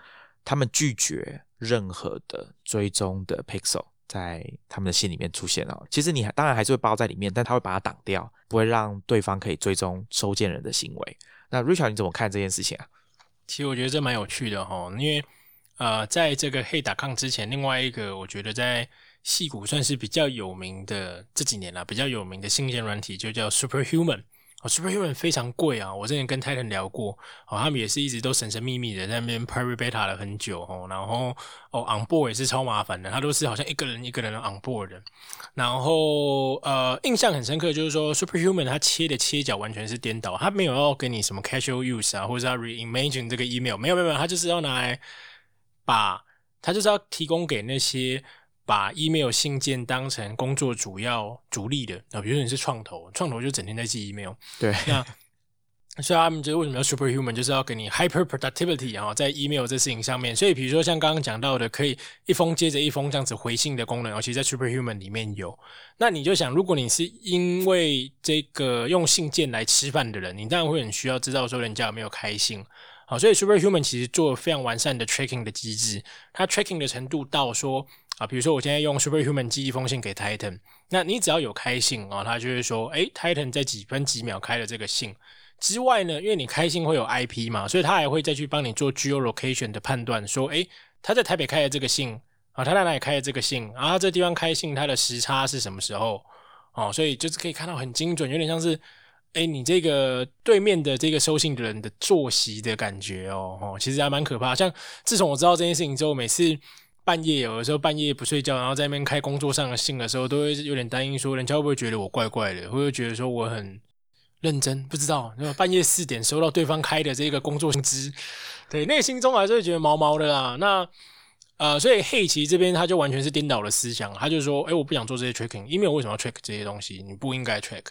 他们拒绝任何的追踪的 pixel 在他们的信里面出现哦。其实你当然还是会包在里面，但他会把它挡掉，不会让对方可以追踪收件人的行为。那 Richard 你怎么看这件事情啊？其实我觉得这蛮有趣的哈，因为呃，在这个黑打抗之前，另外一个我觉得在戏骨算是比较有名的这几年啦，比较有名的新鲜软体就叫 Superhuman。哦，Superhuman 非常贵啊！我之前跟 Titan 聊过，哦，他们也是一直都神神秘秘的在那边 Private Beta 了很久哦。然后哦，On Board 也是超麻烦的，他都是好像一个人一个人 On Board 的。然后呃，印象很深刻就是说 Superhuman 他切的切角完全是颠倒，他没有要给你什么 Casual Use 啊，或者要 Reimagine 这个 Email，没有没有没有，他就是要拿来把，他就是要提供给那些。把 email 信件当成工作主要主力的啊，比如说你是创投，创投就整天在寄 email，对，那所以他们觉得为什么要 superhuman，就是要给你 hyper productivity 啊，在 email 这事情上面。所以比如说像刚刚讲到的，可以一封接着一封这样子回信的功能，尤其在 superhuman 里面有。那你就想，如果你是因为这个用信件来吃饭的人，你当然会很需要知道说人家有没有开信。好，所以 superhuman 其实做了非常完善的 tracking 的机制，它 tracking 的程度到说。啊，比如说我现在用 Superhuman 寄一封信给 Titan，那你只要有开信啊，他就会说，哎，Titan 在几分几秒开了这个信。之外呢，因为你开信会有 IP 嘛，所以他还会再去帮你做 Geolocation 的判断，说，哎，他在台北开的这个信啊，他在哪里开的这个信啊，这地方开信，它的时差是什么时候？哦，所以就是可以看到很精准，有点像是，哎，你这个对面的这个收信人的作息的感觉哦，哦，其实还蛮可怕。像自从我知道这件事情之后，每次。半夜有的时候半夜不睡觉，然后在那边开工作上的信的时候，都会有点担心，说人家会不会觉得我怪怪的，会不会觉得说我很认真？不知道，半夜四点收到对方开的这个工作通知，对，内心中还是会觉得毛毛的啦。那呃，所以黑棋这边他就完全是颠倒了思想，他就说，哎，我不想做这些 tracking，email 为什么要 track 这些东西？你不应该 track，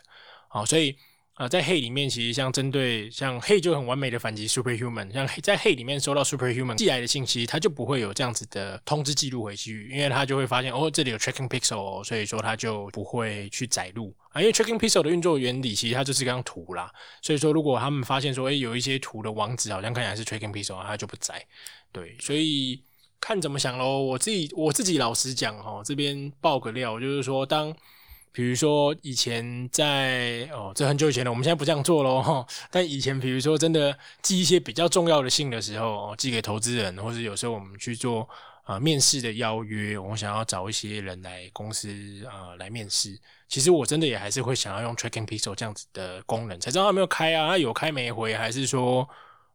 好，所以。啊，在黑里面，其实像针对像黑就很完美的反击 Superhuman，像在黑里面收到 Superhuman 寄来的信息，它就不会有这样子的通知记录回去，因为它就会发现哦，这里有 Tracking Pixel，所以说它就不会去载入啊。因为 Tracking Pixel 的运作原理其实它就是一张图啦，所以说如果他们发现说，哎，有一些图的网址好像看起来是 Tracking Pixel，它就不载。对，所以看怎么想喽。我自己我自己老实讲哦，这边爆个料，就是说当。比如说以前在哦，这很久以前了，我们现在不这样做喽。但以前比如说真的寄一些比较重要的信的时候，寄给投资人，或者有时候我们去做啊面试的邀约，我想要找一些人来公司啊来面试。其实我真的也还是会想要用 tracking pixel 这样子的功能，才知道他没有开啊，他有开没回，还是说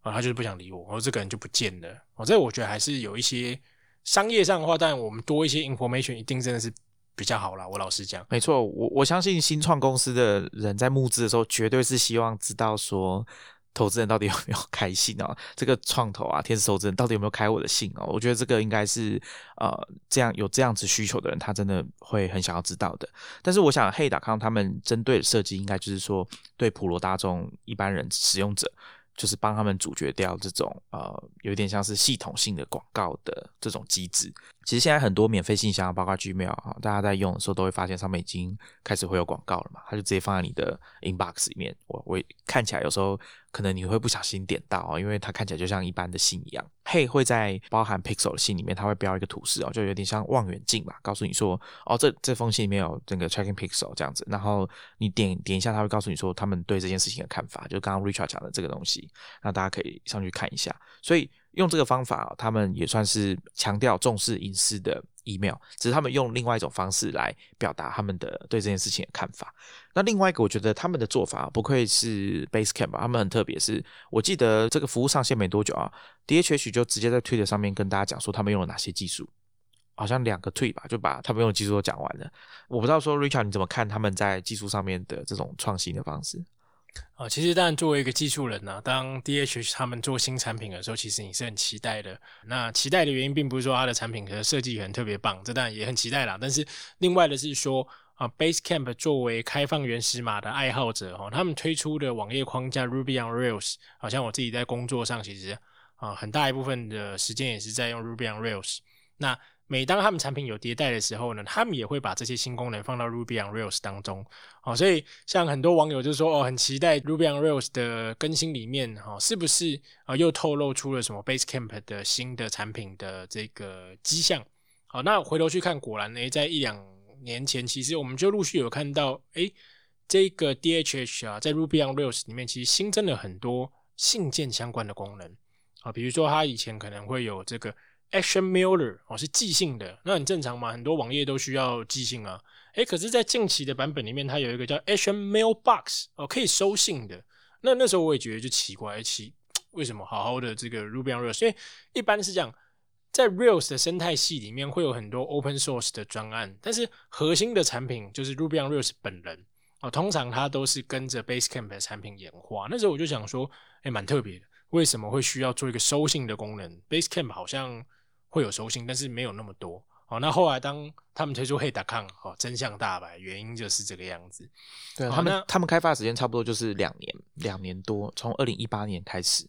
啊他就是不想理我，我这个人就不见了。哦，这我觉得还是有一些商业上的话，但我们多一些 information，一定真的是。比较好啦，我老实讲，没错，我我相信新创公司的人在募资的时候，绝对是希望知道说，投资人到底有没有开信哦，这个创投啊，天使投资人到底有没有开我的信哦？我觉得这个应该是呃，这样有这样子需求的人，他真的会很想要知道的。但是我想，，Hey 达康他们针对的设计，应该就是说，对普罗大众一般人使用者。就是帮他们阻绝掉这种呃，有点像是系统性的广告的这种机制。其实现在很多免费信箱，包括 Gmail 啊，大家在用的时候都会发现上面已经开始会有广告了嘛，它就直接放在你的 inbox 里面。我我看起来有时候。可能你会不小心点到哦，因为它看起来就像一般的信一样。Hey 会在包含 Pixel 的信里面，它会标一个图示哦，就有点像望远镜吧，告诉你说哦，这这封信里面有这个 Tracking Pixel 这样子。然后你点点一下，它会告诉你说他们对这件事情的看法，就刚刚 Richard 讲的这个东西，那大家可以上去看一下。所以用这个方法，他们也算是强调重视隐私的。email 只是他们用另外一种方式来表达他们的对这件事情的看法。那另外一个，我觉得他们的做法不愧是 Basecamp，他们很特别。是我记得这个服务上线没多久啊，DHH 就直接在 Twitter 上面跟大家讲说他们用了哪些技术，好像两个 t w e e 吧，就把他们用的技术都讲完了。我不知道说 Richard 你怎么看他们在技术上面的这种创新的方式？啊，其实当然作为一个技术人呢，当 DH 他们做新产品的时候，其实你是很期待的。那期待的原因并不是说它的产品可能设计很特别棒，这当然也很期待啦。但是另外的是说啊，Basecamp 作为开放原始码的爱好者哦，他们推出的网页框架 Ruby on Rails，好像我自己在工作上其实啊很大一部分的时间也是在用 Ruby on Rails。那每当他们产品有迭代的时候呢，他们也会把这些新功能放到 Ruby on Rails 当中。哦，所以像很多网友就说，哦，很期待 Ruby on Rails 的更新里面，哈，是不是啊又透露出了什么 Basecamp 的新的产品的这个迹象？好，那回头去看，果然呢，在一两年前，其实我们就陆续有看到，哎，这个 DHH 啊，在 Ruby on Rails 里面，其实新增了很多信件相关的功能。啊，比如说它以前可能会有这个。Action Mailer 哦是寄信的，那很正常嘛，很多网页都需要寄信啊。诶，可是，在近期的版本里面，它有一个叫 Action Mailbox 哦，可以收信的。那那时候我也觉得就奇怪，奇为什么好好的这个 Ruby on Rails，因为一般是这样，在 Rails 的生态系里面会有很多 Open Source 的专案，但是核心的产品就是 Ruby on Rails 本人哦，通常它都是跟着 Basecamp 的产品演化。那时候我就想说，诶，蛮特别的，为什么会需要做一个收信的功能？Basecamp 好像。会有收信，但是没有那么多。哦，那后来当他们推出 Hey.com，哦，真相大白，原因就是这个样子。对他们，他们开发时间差不多就是两年，两年多，从二零一八年开始。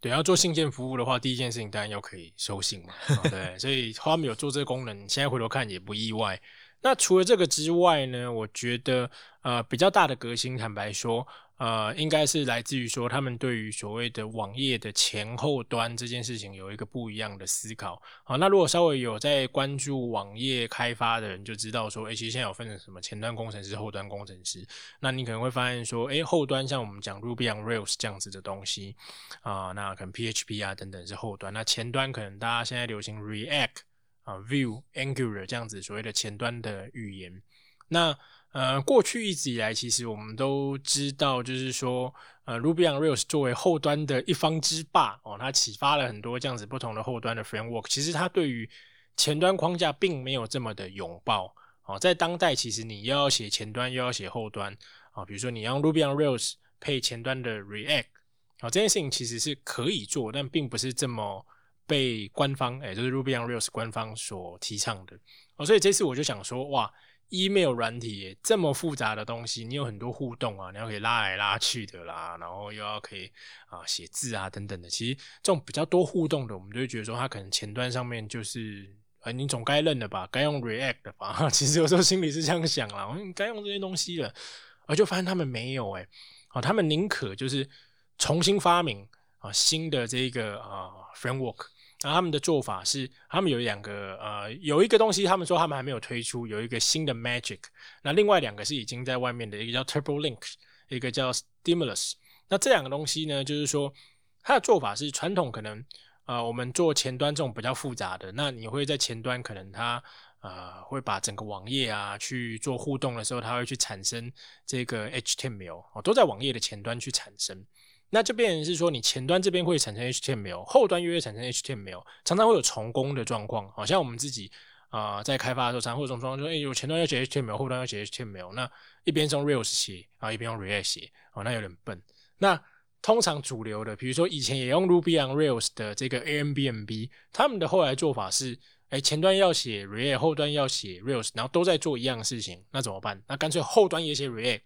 对，要做信件服务的话，第一件事情当然要可以收信嘛。对，所以他们有做这个功能，现在回头看也不意外。那除了这个之外呢，我觉得呃比较大的革新，坦白说。呃，应该是来自于说，他们对于所谓的网页的前后端这件事情有一个不一样的思考。好，那如果稍微有在关注网页开发的人，就知道说，哎，其实现在有分成什么前端工程师、后端工程师。那你可能会发现说，哎，后端像我们讲 Ruby on Rails 这样子的东西啊，那可能 PHP 啊等等是后端。那前端可能大家现在流行 React 啊、Vue、Angular 这样子所谓的前端的语言。那呃，过去一直以来，其实我们都知道，就是说，呃，Ruby on Rails 作为后端的一方之霸哦，它启发了很多这样子不同的后端的 framework。其实它对于前端框架并没有这么的拥抱哦。在当代，其实你又要写前端，又要写后端啊，比如说你用 Ruby on Rails 配前端的 React 啊，这件事情其实是可以做，但并不是这么被官方，哎，就是 Ruby on Rails 官方所提倡的哦。所以这次我就想说，哇！email 软体这么复杂的东西，你有很多互动啊，你要可以拉来拉去的啦，然后又要可以啊写字啊等等的。其实这种比较多互动的，我们就会觉得说，它可能前端上面就是，呃，你总该认的吧，该用 React 的吧。其实有时候心里是这样想啦，该用这些东西了，而就发现他们没有哎，啊，他们宁可就是重新发明啊新的这个啊 framework。那他们的做法是，他们有两个，呃，有一个东西，他们说他们还没有推出，有一个新的 Magic。那另外两个是已经在外面的，一个叫 Turbo Link，一个叫 Stimulus。那这两个东西呢，就是说它的做法是传统可能，呃，我们做前端这种比较复杂的，那你会在前端可能它，呃，会把整个网页啊去做互动的时候，它会去产生这个 HTML，哦，都在网页的前端去产生。那就变成是说，你前端这边会产生 HTML，后端又会产生 HTML，常常会有重工的状况。好像我们自己啊在开发的时候，常会有这种状况，说，哎，有前端要写 HTML，后端要写 HTML，那一边用 Rails 写啊，一边用 React 写，哦，那有点笨。那通常主流的，比如说以前也用 Ruby on Rails 的这个 AMBMB，他们的后来做法是，哎，前端要写 React，后端要写 Rails，然后都在做一样的事情，那怎么办？那干脆后端也写 React。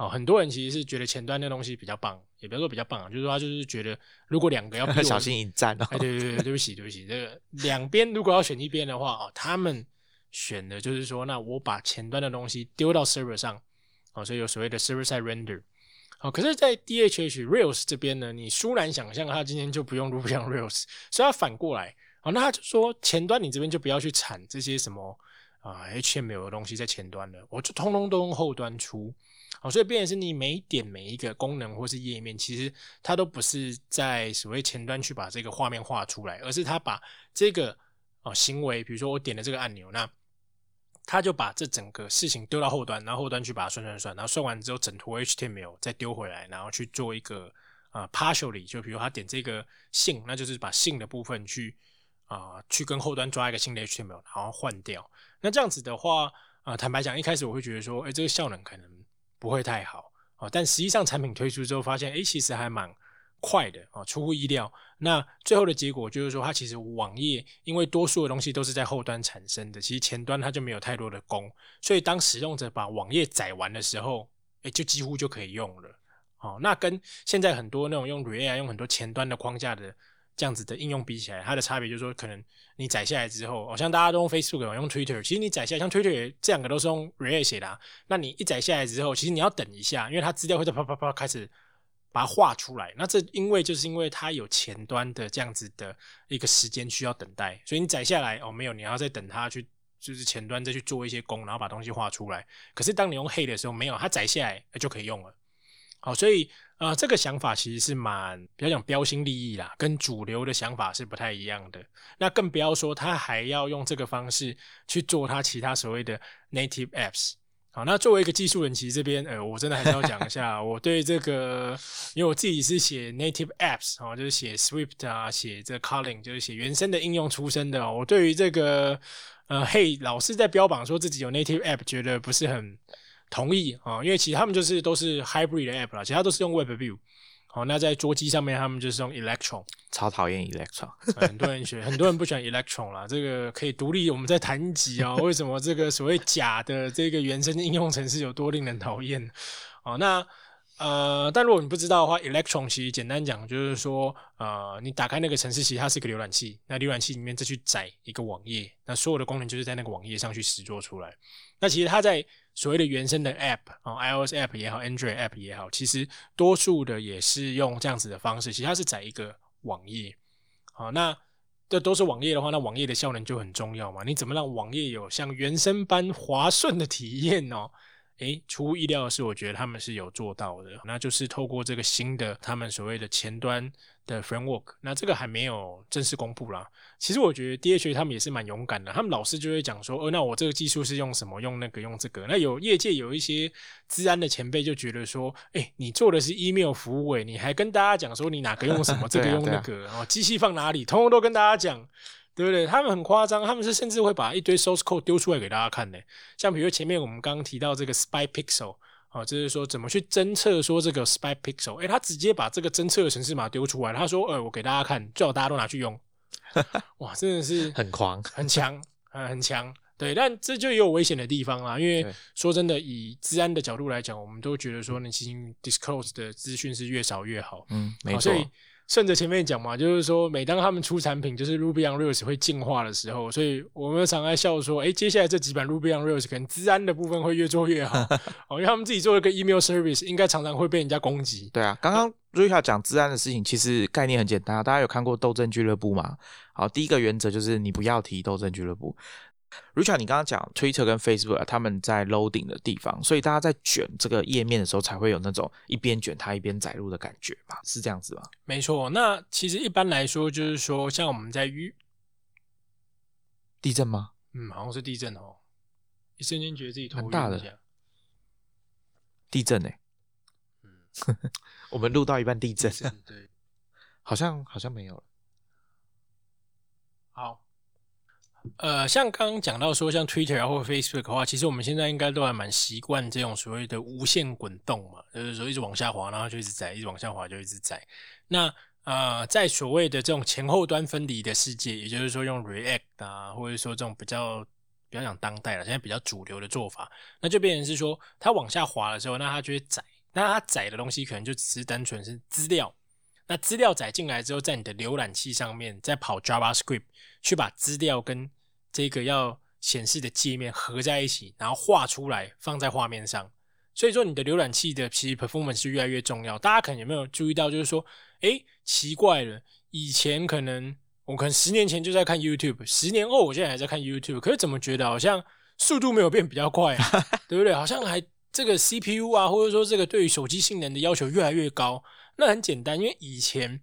哦，很多人其实是觉得前端那东西比较棒，也不要说比较棒啊，就是说他就是觉得如果两个要 小心一战哦。哎，对对对，对不起对不起，这个两边如果要选一边的话哦，他们选的就是说，那我把前端的东西丢到 server 上，哦，所以有所谓的 server side render。哦，可是，在 DHH Rails 这边呢，你殊难想象他今天就不用 Ruby on Rails，所以他反过来，哦，那他就说前端你这边就不要去产这些什么啊 HTML 的东西在前端了，我就通通都用后端出。好，所以变成是你每点每一个功能或是页面，其实它都不是在所谓前端去把这个画面画出来，而是它把这个哦行为，比如说我点了这个按钮，那它就把这整个事情丢到后端，然后后端去把它算算算，然后算完之后整坨 HTML 再丢回来，然后去做一个啊 partially，就比如他点这个信，那就是把信的部分去啊去跟后端抓一个新的 HTML，然后换掉。那这样子的话啊，坦白讲，一开始我会觉得说，哎，这个效能可能。不会太好啊，但实际上产品推出之后，发现哎，其实还蛮快的啊，出乎意料。那最后的结果就是说，它其实网页因为多数的东西都是在后端产生的，其实前端它就没有太多的功，所以当使用者把网页载完的时候，哎，就几乎就可以用了。哦，那跟现在很多那种用 React 用很多前端的框架的这样子的应用比起来，它的差别就是说，可能你载下来之后，哦，像大家都用 Facebook、用 Twitter，其实你载下来，像 Twitter 这两个都是用 React 写的、啊，那你一载下来之后，其实你要等一下，因为它资料会在啪啪啪开始把它画出来。那这因为就是因为它有前端的这样子的一个时间需要等待，所以你载下来哦，没有，你要再等它去，就是前端再去做一些工，然后把东西画出来。可是当你用 Hey 的时候，没有，它载下来就可以用了。好，所以呃，这个想法其实是蛮比较讲标新立异啦，跟主流的想法是不太一样的。那更不要说他还要用这个方式去做他其他所谓的 native apps。好，那作为一个技术人，其实这边呃，我真的还是要讲一下，我对这个，因为我自己是写 native apps 哦，就是写 Swift 啊，写这 Kotlin，就是写原生的应用出身的。我对于这个呃，嘿，老是在标榜说自己有 native app，觉得不是很。同意啊，因为其实他们就是都是 hybrid 的 app 啦，其他都是用 WebView。好，那在桌机上面，他们就是用 Electron。超讨厌 Electron，很多人学，很多人不喜欢 Electron 啦。这个可以独立，我们在谈一集啊。为什么这个所谓假的这个原生应用程式有多令人讨厌？哦，那呃，但如果你不知道的话，Electron 其实简单讲就是说，呃，你打开那个程式，其实它是一个浏览器，那浏览器里面再去载一个网页，那所有的功能就是在那个网页上去实做出来。那其实它在所谓的原生的 App 啊，iOS App 也好，Android App 也好，其实多数的也是用这样子的方式。其实它是在一个网页，好，那这都是网页的话，那网页的效能就很重要嘛。你怎么让网页有像原生般滑顺的体验哦？诶，出乎意料的是，我觉得他们是有做到的，那就是透过这个新的他们所谓的前端的 framework，那这个还没有正式公布啦。其实我觉得 DH 他们也是蛮勇敢的，他们老师就会讲说，哦，那我这个技术是用什么？用那个，用这个。那有业界有一些治安的前辈就觉得说，诶，你做的是 email 服务，诶，你还跟大家讲说你哪个用什么，这个用那个，然后机器放哪里，通通都跟大家讲。对不对？他们很夸张，他们是甚至会把一堆 source code 丢出来给大家看的。像比如前面我们刚刚提到这个 spy pixel，啊，就是说怎么去侦测说这个 spy pixel，诶，他直接把这个侦测的程式码丢出来，他说，呃，我给大家看，最好大家都拿去用。哇，真的是很狂，很强，啊，很强。对，但这就也有危险的地方啦。因为说真的，以治安的角度来讲，我们都觉得说，你其实 disclose 的资讯是越少越好。嗯，没错。顺着前面讲嘛，就是说，每当他们出产品，就是 Ruby on Rails 会进化的时候，所以我们常在笑说，哎，接下来这几版 Ruby on Rails 可能治安的部分会越做越好 哦，因为他们自己做一个 email service，应该常常会被人家攻击。对啊，刚刚 r u b 讲治安的事情，其实概念很简单，大家有看过斗争俱乐部吗？好，第一个原则就是你不要提斗争俱乐部。Richard，你刚刚讲 Twitter 跟 Facebook 他们在 loading 的地方，所以大家在卷这个页面的时候，才会有那种一边卷它一边载入的感觉嘛？是这样子吗？没错。那其实一般来说，就是说像我们在遇地震吗？嗯，好像是地震哦。一瞬间觉得自己头大的地震哎。嗯，我们录到一半地震，对，好像好像没有了。好。呃，像刚刚讲到说，像 Twitter 或 Facebook 的话，其实我们现在应该都还蛮习惯这种所谓的无限滚动嘛，就是说一直往下滑，然后就一直载，一直往下滑就一直载。那呃，在所谓的这种前后端分离的世界，也就是说用 React 啊，或者说这种比较比较讲当代了，现在比较主流的做法，那就变成是说，它往下滑的时候，那它就会载，那它载的东西可能就只是单纯是资料。那资料载进来之后，在你的浏览器上面再跑 JavaScript 去把资料跟这个要显示的界面合在一起，然后画出来放在画面上。所以说，你的浏览器的其实 performance 是越来越重要。大家可能有没有注意到，就是说，哎，奇怪了，以前可能我可能十年前就在看 YouTube，十年后我现在还在看 YouTube，可是怎么觉得好像速度没有变比较快啊？对不对？好像还这个 CPU 啊，或者说这个对于手机性能的要求越来越高。那很简单，因为以前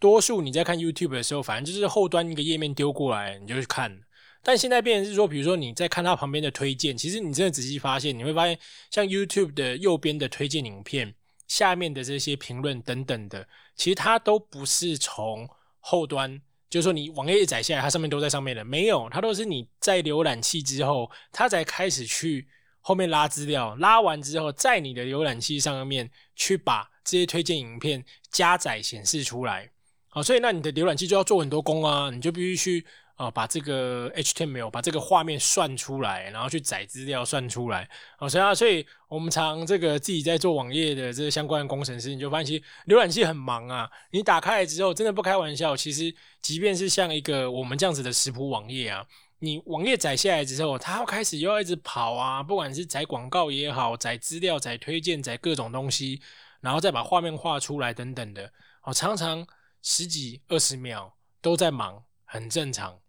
多数你在看 YouTube 的时候，反正就是后端一个页面丢过来，你就去看。但现在变成是说，比如说你在看它旁边的推荐，其实你真的仔细发现，你会发现，像 YouTube 的右边的推荐影片下面的这些评论等等的，其实它都不是从后端，就是说你网页一载下来，它上面都在上面的，没有，它都是你在浏览器之后，它才开始去后面拉资料，拉完之后，在你的浏览器上面去把。这些推荐影片加载显示出来，好，所以那你的浏览器就要做很多工啊，你就必须去啊，把这个 HTML 把这个画面算出来，然后去载资料算出来。哦，所以啊，所以我们常这个自己在做网页的这个相关的工程师，你就发现其实浏览器很忙啊。你打开来之后，真的不开玩笑，其实即便是像一个我们这样子的食谱网页啊，你网页载下来之后，它要开始又要一直跑啊，不管是载广告也好，载资料、载推荐、载各种东西，然后再把画面画出来等等的，哦，常常十几二十秒都在忙，很正常。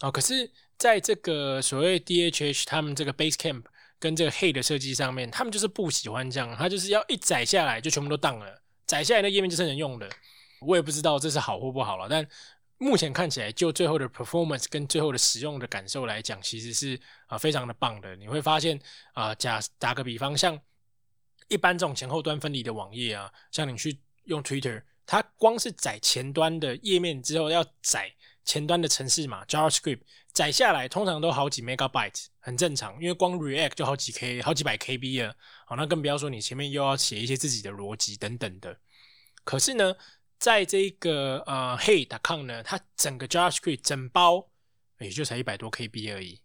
哦，可是在这个所谓 DHH 他们这个 Basecamp 跟这个 Hey 的设计上面，他们就是不喜欢这样，他就是要一载下来就全部都当了，载下来的页面就是能用的。我也不知道这是好或不好了，但目前看起来，就最后的 performance 跟最后的使用的感受来讲，其实是啊非常的棒的。你会发现啊，假打个比方，像一般这种前后端分离的网页啊，像你去用 Twitter，它光是载前端的页面之后要载。前端的程式码 JavaScript 载下来，通常都好几 megabyte，很正常，因为光 React 就好几 K，好几百 KB 了。好，那更不要说你前面又要写一些自己的逻辑等等的。可是呢，在这个呃 Hey.com 呢，它整个 JavaScript 整包也就才一百多 KB 而已。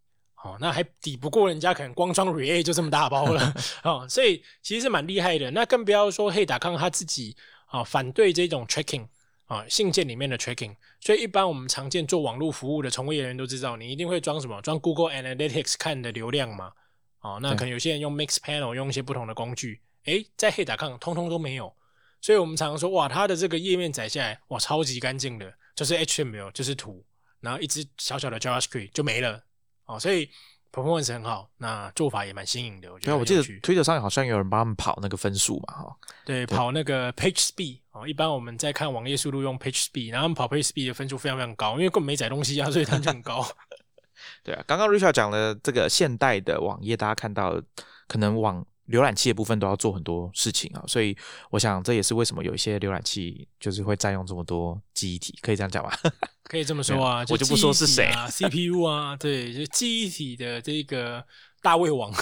哦，那还抵不过人家可能光装 React 就这么大包了。哦，所以其实是蛮厉害的。那更不要说 Hey.com 它自己啊反对这种 tracking。啊，信件里面的 tracking，所以一般我们常见做网络服务的从业人员都知道，你一定会装什么？装 Google Analytics 看的流量嘛？哦，那可能有些人用 Mixpanel 用一些不同的工具，诶，在黑打抗通通都没有，所以我们常常说，哇，它的这个页面载下来，哇，超级干净的，就是 HTML，就是图，然后一只小小的 JavaScript 就没了，哦，所以。Performance 很好，那做法也蛮新颖的。我觉得，我记得推特上好像有人帮他们跑那个分数嘛，哈。对，跑那个 page speed 哦，一般我们在看网页速度用 page speed，然后他们跑 page speed 的分数非常非常高，因为根本没载东西啊，所以它就很高。对啊，刚刚 Richard 讲了这个现代的网页，大家看到可能网。浏览器的部分都要做很多事情啊，所以我想这也是为什么有一些浏览器就是会占用这么多记忆体，可以这样讲吧？可以这么说啊，我就不说是谁啊，CPU 啊，对，就记忆体的这个大胃王。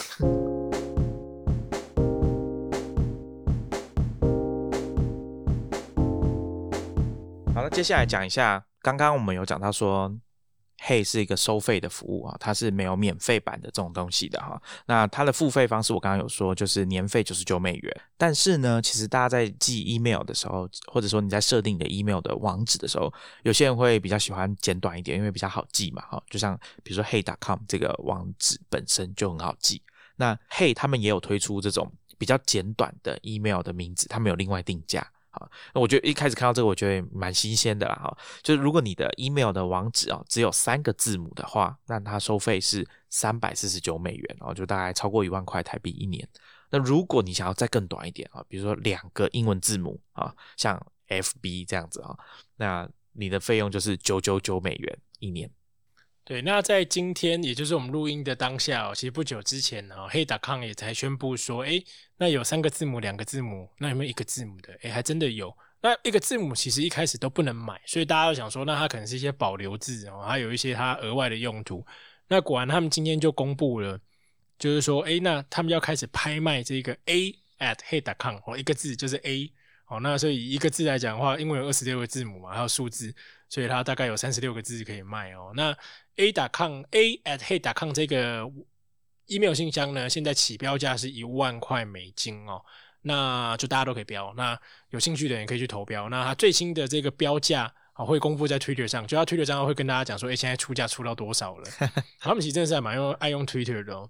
好了，接下来讲一下，刚刚我们有讲到说。Hey 是一个收费的服务啊，它是没有免费版的这种东西的哈。那它的付费方式我刚刚有说，就是年费九十九美元。但是呢，其实大家在寄 email 的时候，或者说你在设定你的 email 的网址的时候，有些人会比较喜欢简短一点，因为比较好记嘛哈。就像比如说 Hey.com 这个网址本身就很好记。那 Hey 他们也有推出这种比较简短的 email 的名字，他们有另外定价。好，那我觉得一开始看到这个，我觉得蛮新鲜的啦。哈，就是如果你的 email 的网址啊只有三个字母的话，那它收费是三百四十九美元，然后就大概超过一万块台币一年。那如果你想要再更短一点啊，比如说两个英文字母啊，像 FB 这样子啊，那你的费用就是九九九美元一年。对，那在今天，也就是我们录音的当下哦，其实不久之前呢，黑达康也才宣布说，哎，那有三个字母、两个字母，那有没有一个字母的？哎，还真的有。那一个字母其实一开始都不能买，所以大家都想说，那它可能是一些保留字哦，还有一些它额外的用途。那果然他们今天就公布了，就是说，哎，那他们要开始拍卖这个 A at 黑达康哦，一个字就是 A 哦，那所以一个字来讲的话，因为有二十六个字母嘛，还有数字。所以它大概有三十六个字可以卖哦。那 a 打抗 a at hey 打抗这个 email 信箱呢，现在起标价是一万块美金哦。那就大家都可以标，那有兴趣的人可以去投标。那它最新的这个标价啊，会公布在 Twitter 上，就它 Twitter 账号会跟大家讲说，哎，现在出价出到多少了。他们其实真的是蛮用爱用 Twitter 的哦。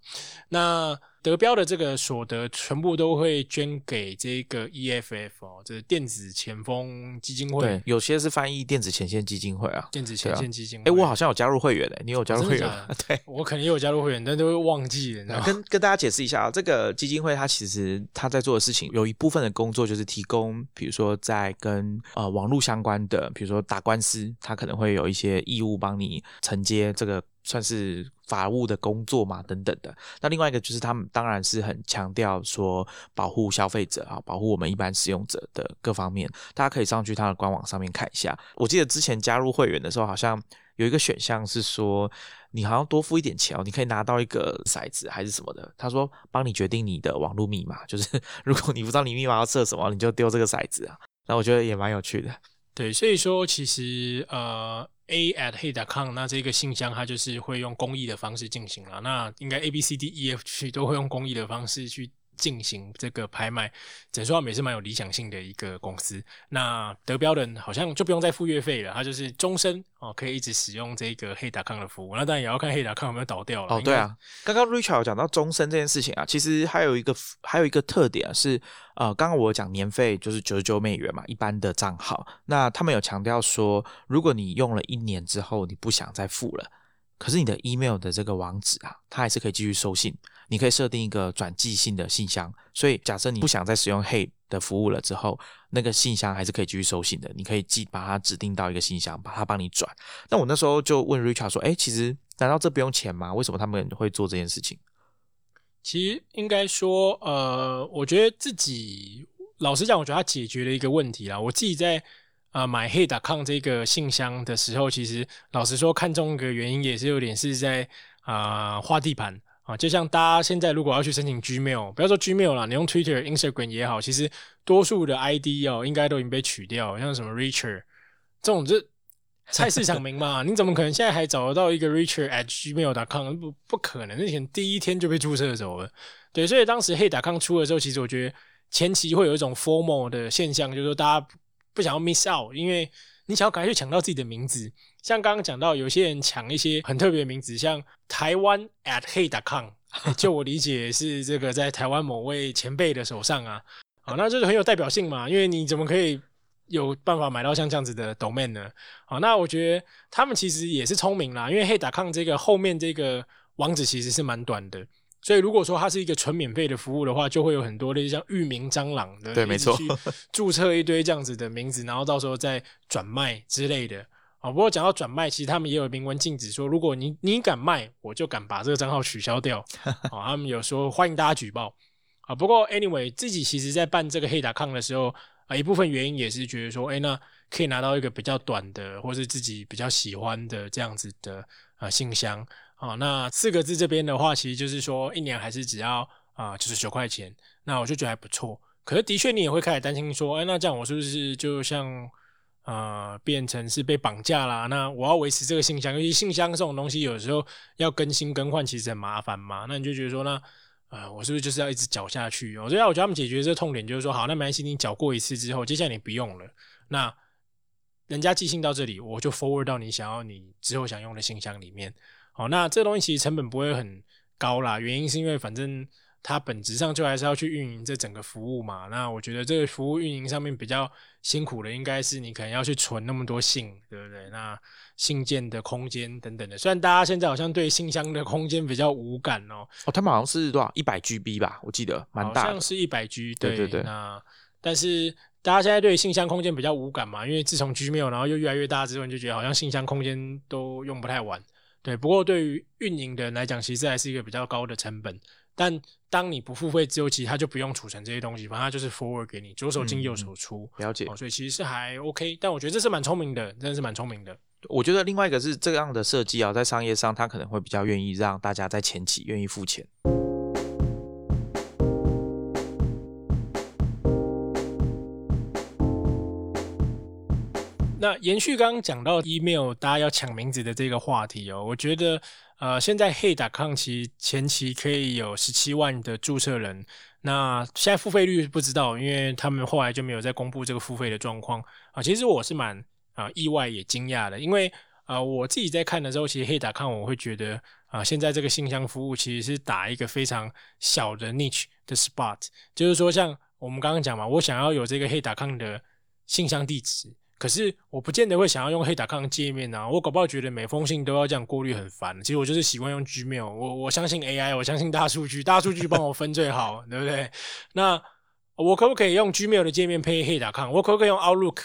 那得标的这个所得全部都会捐给这个 EFF 哦，这是电子前锋基金会。对，有些是翻译电子前线基金会啊。电子前线基金会。哎，我好像有加入会员诶，你有加入会员？对，我肯定有加入会员，但都会忘记了。跟跟大家解释一下啊，这个基金会它其实它在做的事情有一部分的工作就是提供，比如说在跟呃网络相关的，比如说打官司，它可能会有一些义务帮你承接这个。算是法务的工作嘛，等等的。那另外一个就是他们当然是很强调说保护消费者啊，保护我们一般使用者的各方面。大家可以上去他的官网上面看一下。我记得之前加入会员的时候，好像有一个选项是说，你好像多付一点钱哦，你可以拿到一个骰子还是什么的。他说帮你决定你的网络密码，就是 如果你不知道你密码要设什么，你就丢这个骰子啊。那我觉得也蛮有趣的。对，所以说其实呃，a at hey dot com 那这个信箱它就是会用公益的方式进行了。那应该 a b c d e f 区都会用公益的方式去。进行这个拍卖，整说他们也是蛮有理想性的一个公司。那得标的人好像就不用再付月费了，他就是终身哦，可以一直使用这个黑达康的服务。那当然也要看黑达康有没有倒掉了。哦，对啊，刚刚 Richard 讲到终身这件事情啊，其实还有一个还有一个特点是，呃，刚刚我讲年费就是九十九美元嘛，一般的账号。那他们有强调说，如果你用了一年之后你不想再付了，可是你的 email 的这个网址啊，它还是可以继续收信。你可以设定一个转寄信的信箱，所以假设你不想再使用 Hey 的服务了之后，那个信箱还是可以继续收信的。你可以寄把它指定到一个信箱，把它帮你转。那我那时候就问 Richard 说：“哎，其实难道这不用钱吗？为什么他们会做这件事情？”其实应该说，呃，我觉得自己老实讲，我觉得它解决了一个问题啦。我自己在啊买 Hey.com 这个信箱的时候，其实老实说，看中一个原因也是有点是在啊画地盘。啊，就像大家现在如果要去申请 Gmail，不要说 Gmail 啦，你用 Twitter、Instagram 也好，其实多数的 ID 哦，应该都已经被取掉，像什么 Richard 这种，这 菜市场名嘛，你怎么可能现在还找得到一个 Richard at Gmail.com？不不可能，那前第一天就被注册走了。对，所以当时 Hey.com 出的时候，其实我觉得前期会有一种 formal 的现象，就是说大家不想要 miss out，因为你想要赶快去抢到自己的名字。像刚刚讲到，有些人抢一些很特别的名字，像台湾 at hey. dot com，就我理解是这个在台湾某位前辈的手上啊，好，那就是很有代表性嘛，因为你怎么可以有办法买到像这样子的 domain 呢？好，那我觉得他们其实也是聪明啦，因为 hey. dot com 这个后面这个网址其实是蛮短的。所以，如果说它是一个纯免费的服务的话，就会有很多的像域名蟑螂的，对，没错，注册一堆这样子的名字，然后到时候再转卖之类的。啊，不过讲到转卖，其实他们也有明文禁止说，如果你你敢卖，我就敢把这个账号取消掉。啊，他们有说欢迎大家举报。啊，不过 anyway，自己其实在办这个黑打抗的时候，啊，一部分原因也是觉得说，哎，那可以拿到一个比较短的，或是自己比较喜欢的这样子的啊信箱。啊，那四个字这边的话，其实就是说一年还是只要啊九十九块钱，那我就觉得还不错。可是的确你也会开始担心说，哎，那这样我是不是就像啊变成是被绑架啦？那我要维持这个信箱，尤其信箱这种东西有时候要更新更换，其实很麻烦嘛。那你就觉得说，那呃我是不是就是要一直缴下去？我觉得我觉得他们解决这个痛点就是说，好，那没关系，你缴过一次之后，接下来你不用了，那人家寄信到这里，我就 forward 到你想要你之后想用的信箱里面。哦，那这东西其实成本不会很高啦，原因是因为反正它本质上就还是要去运营这整个服务嘛。那我觉得这个服务运营上面比较辛苦的，应该是你可能要去存那么多信，对不对？那信件的空间等等的，虽然大家现在好像对信箱的空间比较无感哦。哦，他们好像是多少一百 GB 吧，我记得蛮大，好像是一百 G。对对对。那但是大家现在对信箱空间比较无感嘛，因为自从 Gmail 然后又越来越大之后，你就觉得好像信箱空间都用不太完。对，不过对于运营的人来讲，其实还是一个比较高的成本。但当你不付费之后，其实它就不用储存这些东西，反正它就是 forward 给你，左手进右手出。了解，所以其实是还 OK。但我觉得这是蛮聪明的，真的是蛮聪明的。我觉得另外一个是这样的设计啊，在商业上，它可能会比较愿意让大家在前期愿意付钱。那延续刚刚讲到 email，大家要抢名字的这个话题哦，我觉得呃，现在 Hey.com 其前期可以有十七万的注册人，那现在付费率不知道，因为他们后来就没有再公布这个付费的状况啊。其实我是蛮啊意外也惊讶的，因为啊我自己在看的时候，其实 Hey.com 我会觉得啊，现在这个信箱服务其实是打一个非常小的 niche 的 spot，就是说像我们刚刚讲嘛，我想要有这个 Hey.com 的信箱地址。可是我不见得会想要用黑打康界面啊，我搞不好觉得每封信都要这样过滤很烦。其实我就是习惯用 Gmail，我我相信 AI，我相信大数据，大数据帮我分最好，对不对？那我可不可以用 Gmail 的界面配黑打康？我可不可以用 Outlook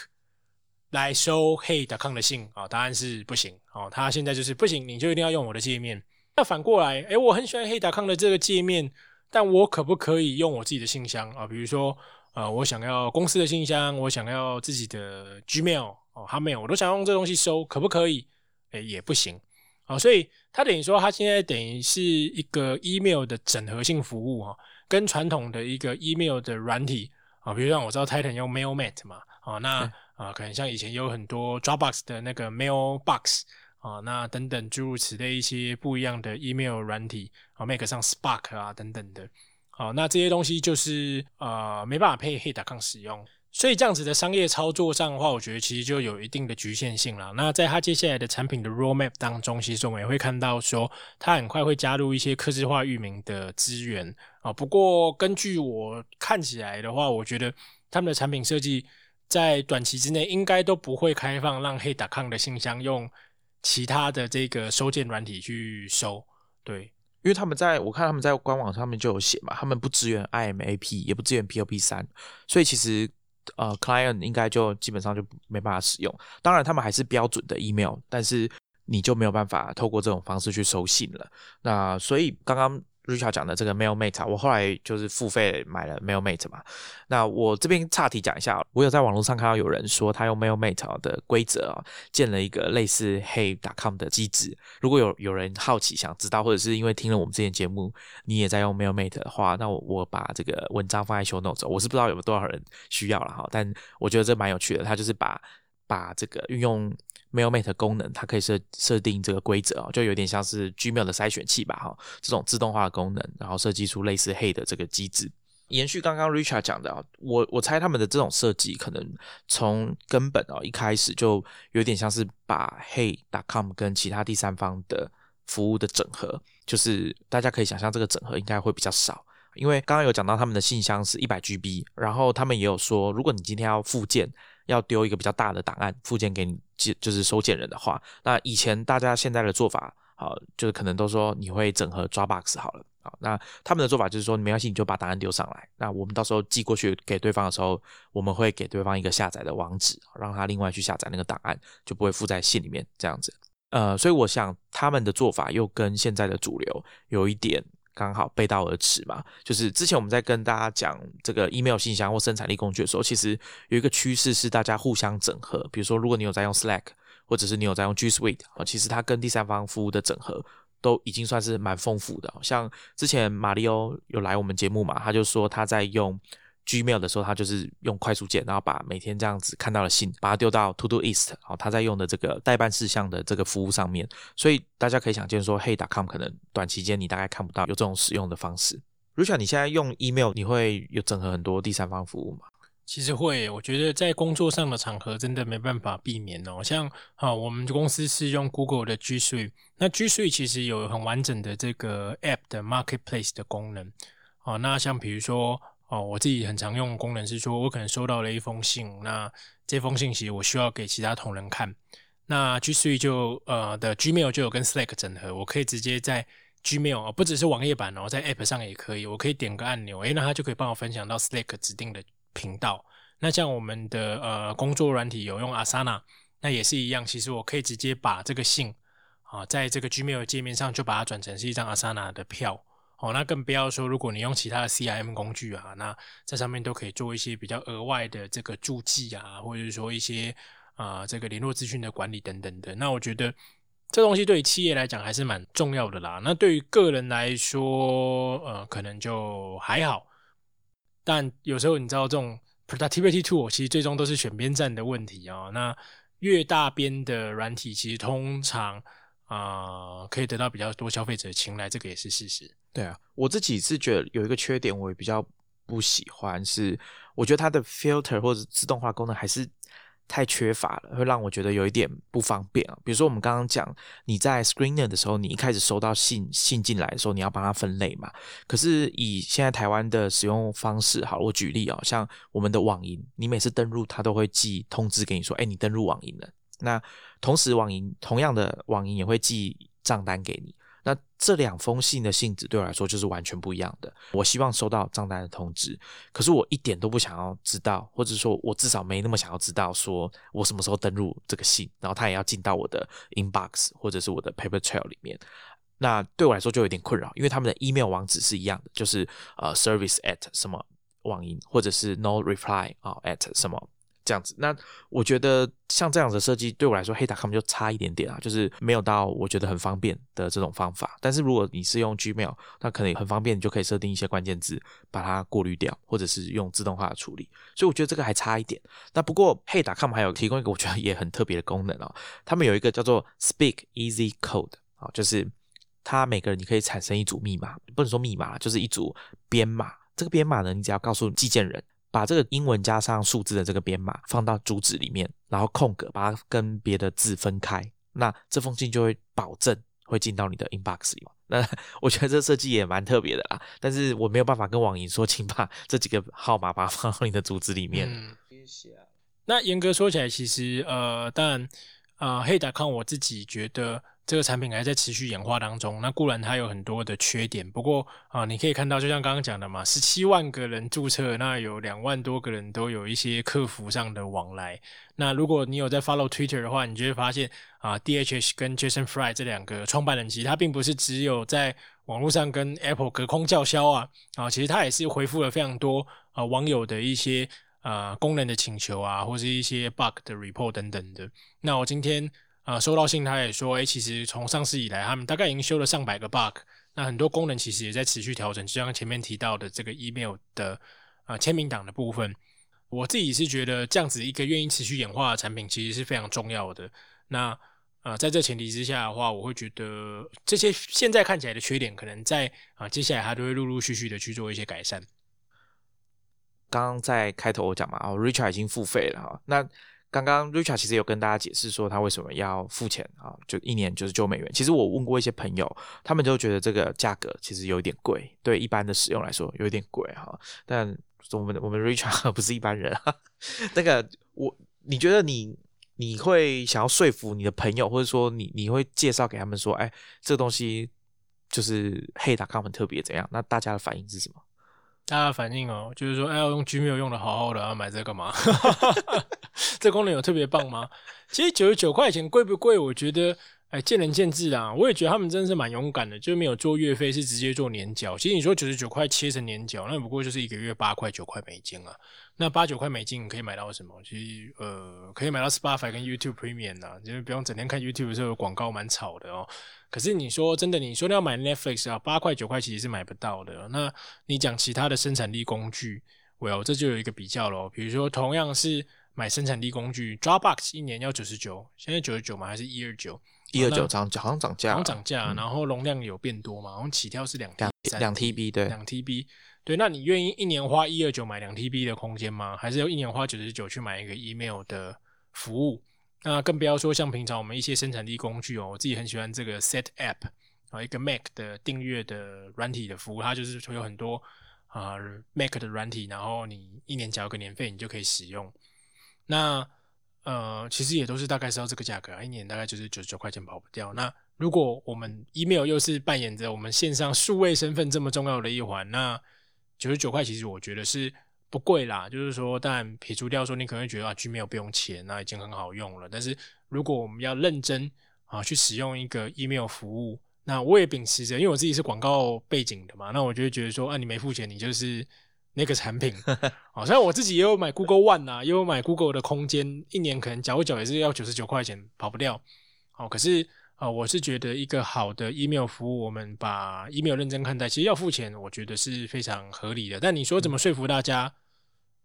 来收黑打康的信啊？答案是不行哦，他现在就是不行，你就一定要用我的界面。那反过来，诶，我很喜欢黑打康的这个界面，但我可不可以用我自己的信箱啊？比如说。啊，我想要公司的信箱，我想要自己的 Gmail 哦，他没有，我都想用这东西收，可不可以？哎，也不行。好，所以它等于说，它现在等于是一个 email 的整合性服务哈，跟传统的一个 email 的软体啊，比如像我知道 Titan 用 MailMate 嘛，啊，那啊，可能像以前有很多 Dropbox 的那个 Mailbox 啊，那等等诸如此类一些不一样的 email 软体啊，Mac 上 Spark 啊等等的，好，那这些东西就是呃没办法配 Hey.com 使用。所以这样子的商业操作上的话，我觉得其实就有一定的局限性了。那在它接下来的产品的 roadmap 当中，其实我们也会看到说，它很快会加入一些客制化域名的资源啊。不过根据我看起来的话，我觉得他们的产品设计在短期之内应该都不会开放让黑打抗的信箱用其他的这个收件软体去收。对，因为他们在我看他们在官网上面就有写嘛，他们不支援 IMAP，也不支援 POP 三，所以其实。呃，client 应该就基本上就没办法使用。当然，他们还是标准的 email，但是你就没有办法透过这种方式去收信了。那所以刚刚。Richard 讲的这个 MailMate，我后来就是付费买了 MailMate 嘛。那我这边岔题讲一下，我有在网络上看到有人说他用 MailMate 的规则啊，建了一个类似 Hey.com 的机制。如果有有人好奇想知道，或者是因为听了我们之前节目，你也在用 MailMate 的话，那我我把这个文章放在 Show Notes，我是不知道有多少人需要了哈。但我觉得这蛮有趣的，他就是把把这个运用。MailMate 功能，它可以设设定这个规则啊，就有点像是 Gmail 的筛选器吧，哈，这种自动化的功能，然后设计出类似 Hey 的这个机制。延续刚刚 Richard 讲的啊，我我猜他们的这种设计可能从根本啊一开始就有点像是把 Hey.com 跟其他第三方的服务的整合，就是大家可以想象这个整合应该会比较少，因为刚刚有讲到他们的信箱是一百 GB，然后他们也有说，如果你今天要附件。要丢一个比较大的档案附件给你，就就是收件人的话，那以前大家现在的做法，好，就是可能都说你会整合 Dropbox 好了，好，那他们的做法就是说，没关系，你就把档案丢上来，那我们到时候寄过去给对方的时候，我们会给对方一个下载的网址，让他另外去下载那个档案，就不会附在信里面这样子。呃，所以我想他们的做法又跟现在的主流有一点。刚好背道而驰嘛，就是之前我们在跟大家讲这个 email 信箱或生产力工具的时候，其实有一个趋势是大家互相整合。比如说，如果你有在用 Slack，或者是你有在用 G Suite 啊，其实它跟第三方服务的整合都已经算是蛮丰富的。像之前马里欧有来我们节目嘛，他就说他在用。Gmail 的时候，他就是用快速键，然后把每天这样子看到的信，把它丢到 To Do List，好，他在用的这个代办事项的这个服务上面，所以大家可以想见说，Hey.com 可能短期间你大概看不到有这种使用的方式。Richard，你现在用 email，你会有整合很多第三方服务吗？其实会，我觉得在工作上的场合真的没办法避免哦。像啊，我们公司是用 Google 的 G Suite，那 G Suite 其实有很完整的这个 App 的 Marketplace 的功能，哦，那像比如说。哦，我自己很常用功能是说，我可能收到了一封信，那这封信息我需要给其他同仁看，那 G Suite 就呃的 Gmail 就有跟 Slack 整合，我可以直接在 Gmail 不只是网页版哦，在 App 上也可以，我可以点个按钮，诶，那它就可以帮我分享到 Slack 指定的频道。那像我们的呃工作软体有用 Asana，那也是一样，其实我可以直接把这个信啊，在这个 Gmail 界面上就把它转成是一张 Asana 的票。哦，那更不要说，如果你用其他的 CRM 工具啊，那在上面都可以做一些比较额外的这个注记啊，或者是说一些啊这个联络资讯的管理等等的。那我觉得这东西对于企业来讲还是蛮重要的啦。那对于个人来说，呃，可能就还好。但有时候你知道，这种 productivity tool 其实最终都是选边站的问题啊。那越大边的软体，其实通常。啊，可以得到比较多消费者的青睐，这个也是事实。对啊，我自己是觉得有一个缺点，我也比较不喜欢，是我觉得它的 filter 或者自动化功能还是太缺乏了，会让我觉得有一点不方便啊。比如说我们刚刚讲，你在 screener 的时候，你一开始收到信信进来的时候，你要帮它分类嘛。可是以现在台湾的使用方式，好，我举例啊，像我们的网银，你每次登录，它都会寄通知给你说，哎，你登录网银了。那同时，网银同样的网银也会寄账单给你。那这两封信的性质对我来说就是完全不一样的。我希望收到账单的通知，可是我一点都不想要知道，或者说我至少没那么想要知道，说我什么时候登录这个信，然后它也要进到我的 inbox 或者是我的 paper trail 里面。那对我来说就有点困扰，因为他们的 email 网址是一样的，就是呃 service at 什么网银，或者是 no reply 啊 at 什么。这样子。那我觉得像这样的设计对我来说，黑达 com 就差一点点啊，就是没有到我觉得很方便的这种方法。但是如果你是用 Gmail，那可能很方便，你就可以设定一些关键字，把它过滤掉，或者是用自动化的处理。所以我觉得这个还差一点。那不过黑达 com 还有提供一个我觉得也很特别的功能哦，他们有一个叫做 Speak Easy Code 啊，就是它每个人你可以产生一组密码，不能说密码，就是一组编码。这个编码呢，你只要告诉寄件人。把这个英文加上数字的这个编码放到主旨里面，然后空格把它跟别的字分开，那这封信就会保证会进到你的 inbox 里。那 我觉得这设计也蛮特别的啦，但是我没有办法跟网银说，请把这几个号码把它放到你的主旨里面。谢谢。那严格说起来，其实呃，当然啊，黑达康我自己觉得。这个产品还在持续演化当中，那固然它有很多的缺点，不过啊，你可以看到，就像刚刚讲的嘛，十七万个人注册，那有两万多个人都有一些客服上的往来。那如果你有在 follow Twitter 的话，你就会发现啊，DHS 跟 Jason Fry 这两个创办人，其实他并不是只有在网络上跟 Apple 隔空叫嚣啊，啊，其实他也是回复了非常多啊网友的一些啊功能的请求啊，或是一些 bug 的 report 等等的。那我今天。啊，收到信，他也说，哎，其实从上市以来，他们大概已经修了上百个 bug，那很多功能其实也在持续调整，就像前面提到的这个 email 的啊签名档的部分，我自己是觉得这样子一个愿意持续演化的产品，其实是非常重要的。那啊，在这前提之下的话，我会觉得这些现在看起来的缺点，可能在啊接下来它都会陆陆续续的去做一些改善。刚刚在开头我讲嘛，哦，Richard 已经付费了哈，那。刚刚 Richard 其实有跟大家解释说他为什么要付钱啊，就一年就是九美元。其实我问过一些朋友，他们就觉得这个价格其实有点贵，对一般的使用来说有点贵哈。但我们我们 Richard 不是一般人哈，那个我你觉得你你会想要说服你的朋友，或者说你你会介绍给他们说，哎，这个东西就是黑打 com 特别怎样？那大家的反应是什么？大家反应哦，就是说，哎，我用 Gmail 用的好好的，要买这干嘛？这功能有特别棒吗？其实九十九块钱贵不贵？我觉得，哎，见仁见智啊。我也觉得他们真的是蛮勇敢的，就没有做月费，是直接做年缴。其实你说九十九块切成年缴，那不过就是一个月八块九块美金啊。那八九块美金可以买到什么？其实，呃，可以买到 Spotify 跟 YouTube Premium 啊，就是不用整天看 YouTube 的时候广告蛮吵的哦。可是你说真的，你说要买 Netflix 啊，八块九块其实是买不到的。那你讲其他的生产力工具，Well，这就有一个比较咯。比如说同样是买生产力工具，Dropbox 一年要九十九，现在九十九吗？还是一二九？一二九涨，好像涨价，好像涨价。然后容量有变多嘛？好像起跳是两两两 TB，对，两 TB。对，那你愿意一年花一二九买两 TB 的空间吗？还是要一年花九十九去买一个 email 的服务？那更不要说像平常我们一些生产力工具哦，我自己很喜欢这个 Set App 啊，一个 Mac 的订阅的软体的服务，它就是会有很多啊 Mac 的软体，然后你一年缴个年费，你就可以使用。那呃，其实也都是大概是要这个价格，一年大概就是九十九块钱跑不掉。那如果我们 email 又是扮演着我们线上数位身份这么重要的一环，那九十九块其实我觉得是。不贵啦，就是说，但撇除掉说，你可能会觉得啊，Gmail 不用钱，那已经很好用了。但是如果我们要认真啊去使用一个 email 服务，那我也秉持着，因为我自己是广告背景的嘛，那我就会觉得说，啊，你没付钱，你就是那个产品。好像我自己也有买 Google One 啊，也有买 Google 的空间，一年可能缴一缴也是要九十九块钱，跑不掉。好，可是啊，我是觉得一个好的 email 服务，我们把 email 认真看待，其实要付钱，我觉得是非常合理的。但你说怎么说服大家？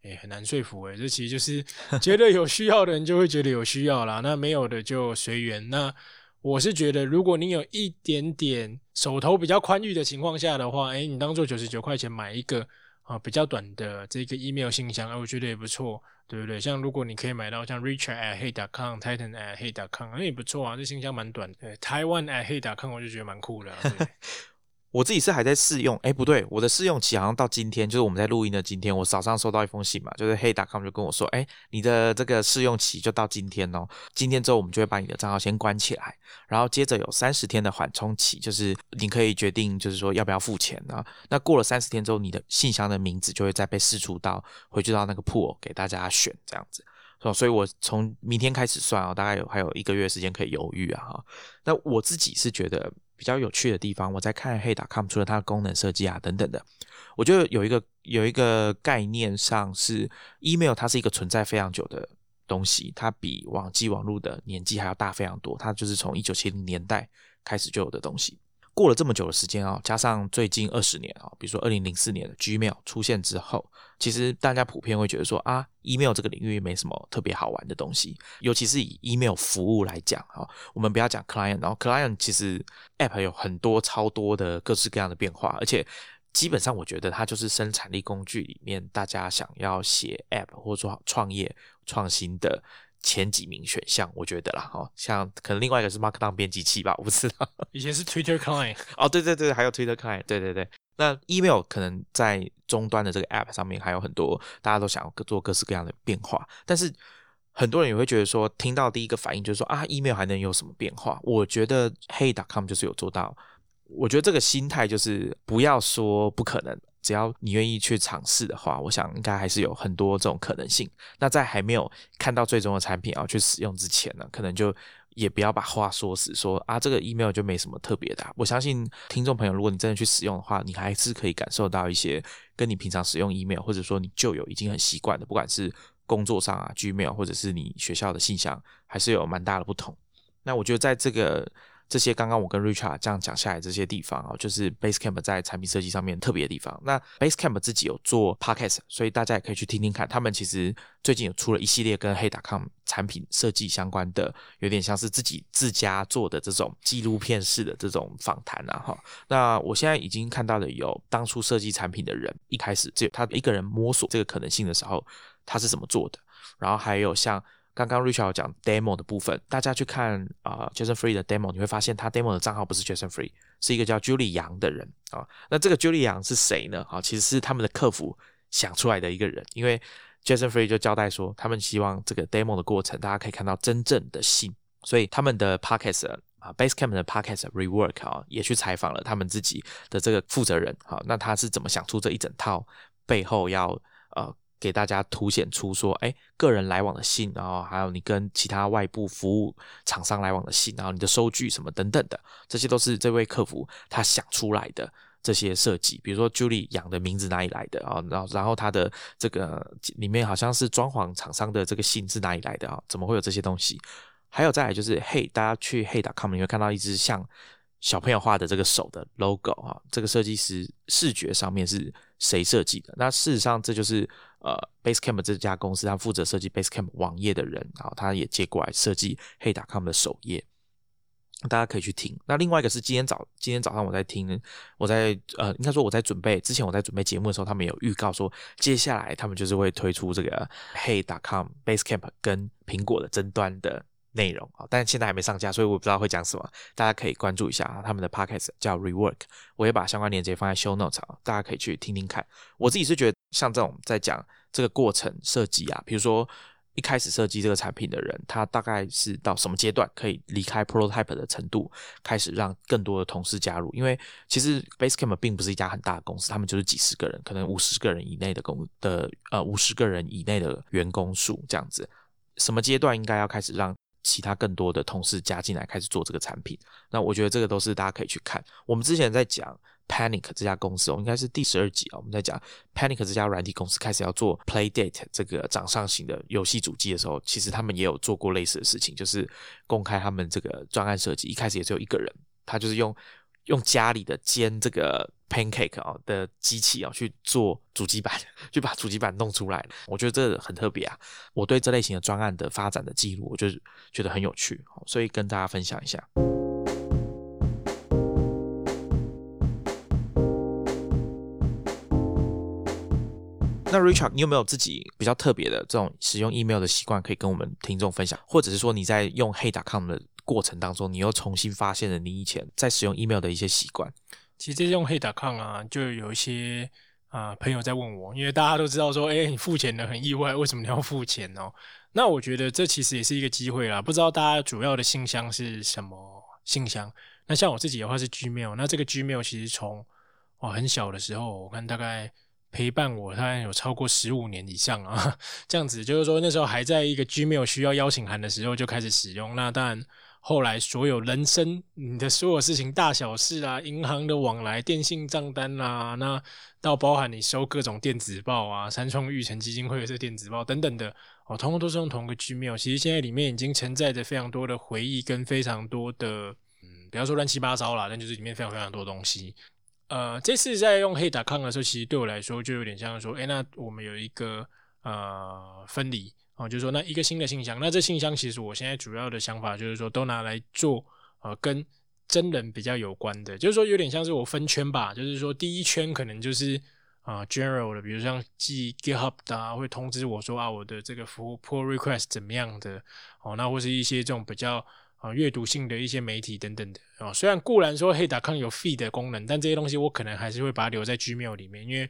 哎，很难说服哎，这其实就是觉得有需要的人就会觉得有需要啦，那没有的就随缘。那我是觉得，如果你有一点点手头比较宽裕的情况下的话，哎，你当做九十九块钱买一个啊比较短的这个 email 信箱，哎，我觉得也不错，对不对？像如果你可以买到像 Richard at Hey dot com、Titan at Hey dot com，那也不错啊，这信箱蛮短的。台湾 at Hey dot com，我就觉得蛮酷的。我自己是还在试用，哎，不对，我的试用期好像到今天，就是我们在录音的今天，我早上收到一封信嘛，就是黑达 com 就跟我说，哎，你的这个试用期就到今天哦，今天之后我们就会把你的账号先关起来，然后接着有三十天的缓冲期，就是你可以决定，就是说要不要付钱啊。那过了三十天之后，你的信箱的名字就会再被释出到回去到那个铺给大家选这样子，所以，我从明天开始算啊，大概有还有一个月时间可以犹豫啊。那我自己是觉得。比较有趣的地方，我在看黑打 com，除了它的功能设计啊等等的，我觉得有一个有一个概念上是，email 它是一个存在非常久的东西，它比网际网络的年纪还要大非常多，它就是从一九七零年代开始就有的东西。过了这么久的时间啊，加上最近二十年啊，比如说二零零四年的 Gmail 出现之后，其实大家普遍会觉得说啊，email 这个领域没什么特别好玩的东西，尤其是以 email 服务来讲啊，我们不要讲 client，然后 client 其实 app 有很多超多的各式各样的变化，而且基本上我觉得它就是生产力工具里面大家想要写 app 或者说创业创新的。前几名选项，我觉得啦，哈，像可能另外一个是 Markdown 编辑器吧，我不知道。以前是 Twitter Client，哦，对对对，还有 Twitter Client，对对对。那 Email 可能在终端的这个 App 上面还有很多，大家都想要做各式各样的变化。但是很多人也会觉得说，听到第一个反应就是说啊，Email 还能有什么变化？我觉得 Hey.com 就是有做到。我觉得这个心态就是不要说不可能。只要你愿意去尝试的话，我想应该还是有很多这种可能性。那在还没有看到最终的产品啊去使用之前呢，可能就也不要把话说死，说啊这个 email 就没什么特别的。我相信听众朋友，如果你真的去使用的话，你还是可以感受到一些跟你平常使用 email 或者说你旧有已经很习惯的，不管是工作上啊 Gmail 或者是你学校的信箱，还是有蛮大的不同。那我觉得在这个。这些刚刚我跟 Richard 这样讲下来，这些地方啊，就是 Basecamp 在产品设计上面特别的地方。那 Basecamp 自己有做 Podcast，所以大家也可以去听听看。他们其实最近有出了一系列跟 Hey.com 产品设计相关的，有点像是自己自家做的这种纪录片式的这种访谈啊。哈，那我现在已经看到了有当初设计产品的人，一开始只有他一个人摸索这个可能性的时候，他是怎么做的。然后还有像。刚刚 Richard 讲 demo 的部分，大家去看啊，Jason Free 的 demo，你会发现他 demo 的账号不是 Jason Free，是一个叫 Julie 杨的人啊。那这个 Julie 杨是谁呢？啊，其实是他们的客服想出来的一个人。因为 Jason Free 就交代说，他们希望这个 demo 的过程，大家可以看到真正的信，所以他们的 podcast 啊，Basecamp 的 podcast rework 啊，也去采访了他们自己的这个负责人。好，那他是怎么想出这一整套背后要呃？给大家凸显出说，哎，个人来往的信，然后还有你跟其他外部服务厂商来往的信，然后你的收据什么等等的，这些都是这位客服他想出来的这些设计。比如说 Julie 养的名字哪里来的啊？然后然后他的这个里面好像是装潢厂商的这个信是哪里来的啊？怎么会有这些东西？还有再来就是，嘿，大家去 Hey.com 你会看到一只像。小朋友画的这个手的 logo 啊，这个设计师视觉上面是谁设计的？那事实上这就是呃 Basecamp 这家公司，他负责设计 Basecamp 网页的人，然后他也接过来设计 Hey.com 的首页，大家可以去听。那另外一个是今天早今天早上我在听，我在呃应该说我在准备之前我在准备节目的时候，他们有预告说接下来他们就是会推出这个 Hey.com Basecamp 跟苹果的争端的。内容啊，但现在还没上架，所以我不知道会讲什么。大家可以关注一下啊他们的 podcast 叫 Rework，我也把相关链接放在 Show Notes 啊，大家可以去听听看。我自己是觉得，像这种在讲这个过程设计啊，比如说一开始设计这个产品的人，他大概是到什么阶段可以离开 prototype 的程度，开始让更多的同事加入。因为其实 Basecamp 并不是一家很大的公司，他们就是几十个人，可能五十个人以内的工的呃五十个人以内的员工数这样子。什么阶段应该要开始让？其他更多的同事加进来开始做这个产品，那我觉得这个都是大家可以去看。我们之前在讲 Panic 这家公司，哦，应该是第十二集啊。我们在讲 Panic 这家软体公司开始要做 Playdate 这个掌上型的游戏主机的时候，其实他们也有做过类似的事情，就是公开他们这个专案设计。一开始也只有一个人，他就是用用家里的肩这个。Pancake 啊的机器啊去做主机板，就把主机板弄出来。我觉得这很特别啊！我对这类型的专案的发展的记录，我就觉得很有趣，所以跟大家分享一下。那 Richard，你有没有自己比较特别的这种使用 email 的习惯，可以跟我们听众分享？或者是说你在用 Hey.com 的过程当中，你又重新发现了你以前在使用 email 的一些习惯？其实用黑打抗啊，就有一些啊朋友在问我，因为大家都知道说，哎，你付钱的很意外，为什么你要付钱哦？那我觉得这其实也是一个机会啦。不知道大家主要的信箱是什么信箱？那像我自己的话是 Gmail，那这个 Gmail 其实从我很小的时候，我看大概陪伴我，大概有超过十五年以上啊，这样子就是说那时候还在一个 Gmail 需要邀请函的时候就开始使用。那当然后来所有人生你的所有事情大小事啊，银行的往来、电信账单啦，那到包含你收各种电子报啊，三创育成基金会的这电子报等等的，哦，通通都是用同一个 Gmail。其实现在里面已经承载着非常多的回忆跟非常多的，嗯，不要说乱七八糟啦，但就是里面非常非常多东西。呃，这次在用黑打康的时候，其实对我来说就有点像说，哎，那我们有一个呃分离。哦，就是说那一个新的信箱，那这信箱其实我现在主要的想法就是说，都拿来做呃跟真人比较有关的，就是说有点像是我分圈吧，就是说第一圈可能就是啊 general 的，比如像寄 GitHub 的会通知我说啊我的这个服务 pull request 怎么样的哦，那或是一些这种比较啊阅读性的一些媒体等等的哦，虽然固然说黑达康有 feed 的功能，但这些东西我可能还是会把它留在 Gmail 里面，因为。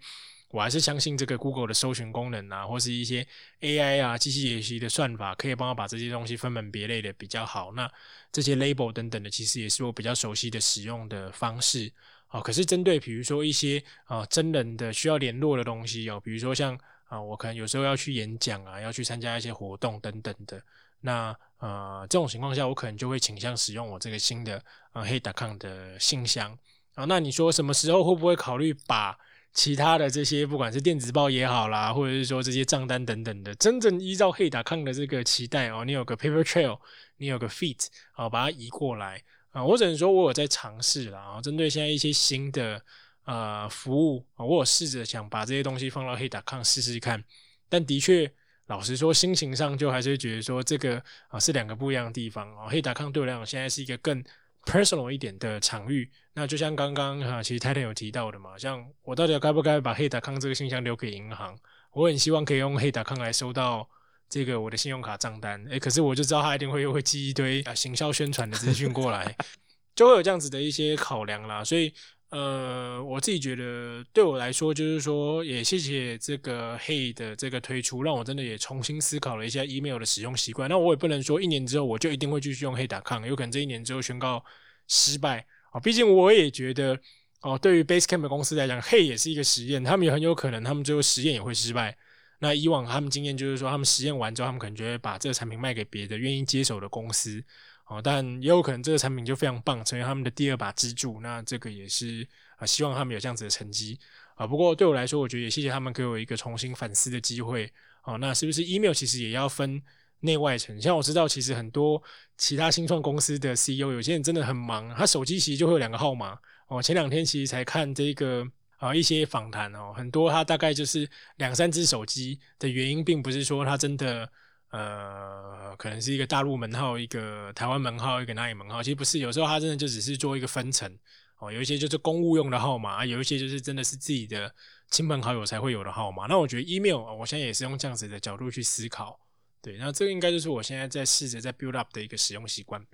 我还是相信这个 Google 的搜寻功能啊，或是一些 AI 啊、机器学习的算法，可以帮我把这些东西分门别类的比较好。那这些 label 等等的，其实也是我比较熟悉的使用的方式啊。可是针对比如说一些啊真人的需要联络的东西哦，比如说像啊我可能有时候要去演讲啊，要去参加一些活动等等的，那呃这种情况下，我可能就会倾向使用我这个新的啊 Hey.com 的信箱啊。那你说什么时候会不会考虑把？其他的这些，不管是电子报也好啦，或者是说这些账单等等的，真正依照黑达康的这个期待哦，你有个 paper trail，你有个 feet，啊，把它移过来啊，我只能说我有在尝试啦，啊，针对现在一些新的呃服务啊，我有试着想把这些东西放到黑达康试试看，但的确，老实说，心情上就还是觉得说这个啊是两个不一样的地方哦，黑达康对我来讲现在是一个更。Personal 一点的场域，那就像刚刚哈，其实泰坦有提到的嘛，像我到底该不该把黑达康这个信箱留给银行？我很希望可以用黑达康来收到这个我的信用卡账单，诶，可是我就知道他一定会又会寄一堆啊行销宣传的资讯过来，就会有这样子的一些考量啦，所以。呃，我自己觉得对我来说，就是说，也谢谢这个 Hey 的这个推出，让我真的也重新思考了一下 email 的使用习惯。那我也不能说一年之后我就一定会继续用 Hey 打 com，有可能这一年之后宣告失败啊。毕竟我也觉得，哦，对于 Basecamp 公司来讲，Hey 也是一个实验，他们也很有可能他们最后实验也会失败。那以往他们经验就是说，他们实验完之后，他们可能就会把这个产品卖给别的愿意接手的公司。哦，但也有可能这个产品就非常棒，成为他们的第二把支柱。那这个也是啊，希望他们有这样子的成绩啊。不过对我来说，我觉得也谢谢他们给我一个重新反思的机会。哦，那是不是 email 其实也要分内外层？像我知道，其实很多其他新创公司的 CEO，有些人真的很忙，他手机其实就会有两个号码。哦，前两天其实才看这个啊一些访谈哦，很多他大概就是两三只手机的原因，并不是说他真的。呃，可能是一个大陆门号，一个台湾门号，一个哪里门号？其实不是，有时候它真的就只是做一个分层哦。有一些就是公务用的号码，有一些就是真的是自己的亲朋好友才会有的号码。那我觉得 email，我现在也是用这样子的角度去思考。对，那这个应该就是我现在在试着在 build up 的一个使用习惯。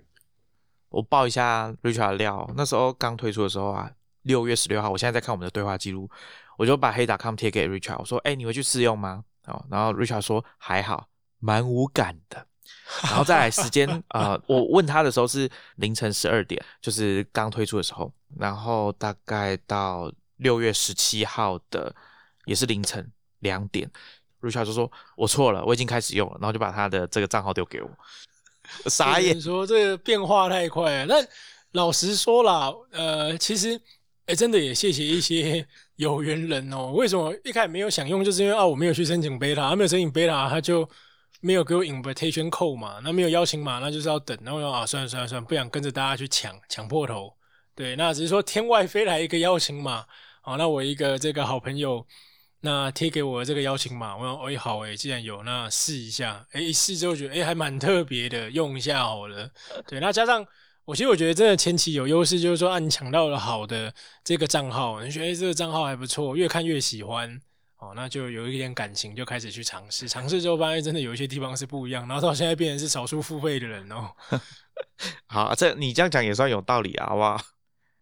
我报一下 Richard 的料，那时候刚推出的时候啊，六月十六号，我现在在看我们的对话记录，我就把黑打 com 贴给 Richard，我说：“哎，你会去试用吗？”哦，然后 Richard 说：“还好。”蛮无感的，然后再来时间啊，我问他的时候是凌晨十二点，就是刚推出的时候，然后大概到六月十七号的也是凌晨两点，Richard 就说我错了，我已经开始用了，然后就把他的这个账号丢给我，傻眼，说这个变化太快了。那老实说啦，呃，其实哎，真的也谢谢一些有缘人哦。为什么一开始没有想用，就是因为啊，我没有去申请 beta，他没有申请 beta，他就。没有给我 invitation code 嘛？那没有邀请码，那就是要等。然后啊，算了算了算了，不想跟着大家去抢抢破头。对，那只是说天外飞来一个邀请码，好，那我一个这个好朋友，那贴给我这个邀请码，我说哎好哎，既然有，那试一下。哎，一试之后觉得哎还蛮特别的，用一下好了。对，那加上我其实我觉得真的前期有优势，就是说啊你抢到了好的这个账号，你觉得这个账号还不错，越看越喜欢。哦，那就有一点感情，就开始去尝试。尝试之后发现，真的有一些地方是不一样。然后到现在变成是少数付费的人哦。好，这你这样讲也算有道理啊，好不好？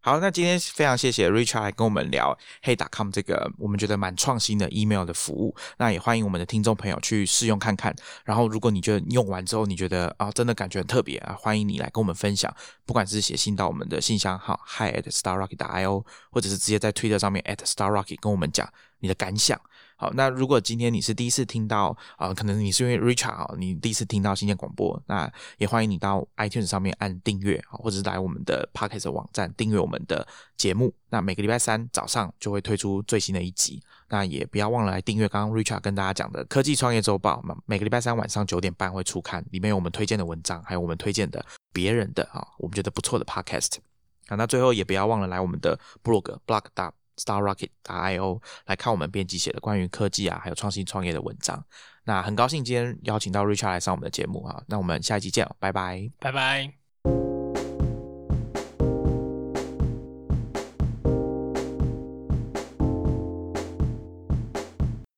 好，那今天非常谢谢 Richard 来跟我们聊 Hey.com 这个我们觉得蛮创新的 email 的服务。那也欢迎我们的听众朋友去试用看看。然后，如果你觉得用完之后你觉得啊，真的感觉很特别啊，欢迎你来跟我们分享。不管是写信到我们的信箱号 hi at starrocket.io，或者是直接在推特上面 at starrocket 跟我们讲你的感想。好，那如果今天你是第一次听到啊、可能你是因为 Richard 啊，你第一次听到新鲜广播，那也欢迎你到 iTunes 上面按订阅啊，或者是来我们的 Podcast 网站订阅我们的节目。那每个礼拜三早上就会推出最新的一集。那也不要忘了来订阅刚刚 Richard 跟大家讲的科技创业周报，每每个礼拜三晚上九点半会出刊，里面有我们推荐的文章，还有我们推荐的别人的啊，我们觉得不错的 Podcast。啊，那最后也不要忘了来我们的 blog blog Star Rocket IO 来看我们编辑写的关于科技啊，还有创新创业的文章。那很高兴今天邀请到 Richard 来上我们的节目啊，那我们下一集见，拜拜。拜拜。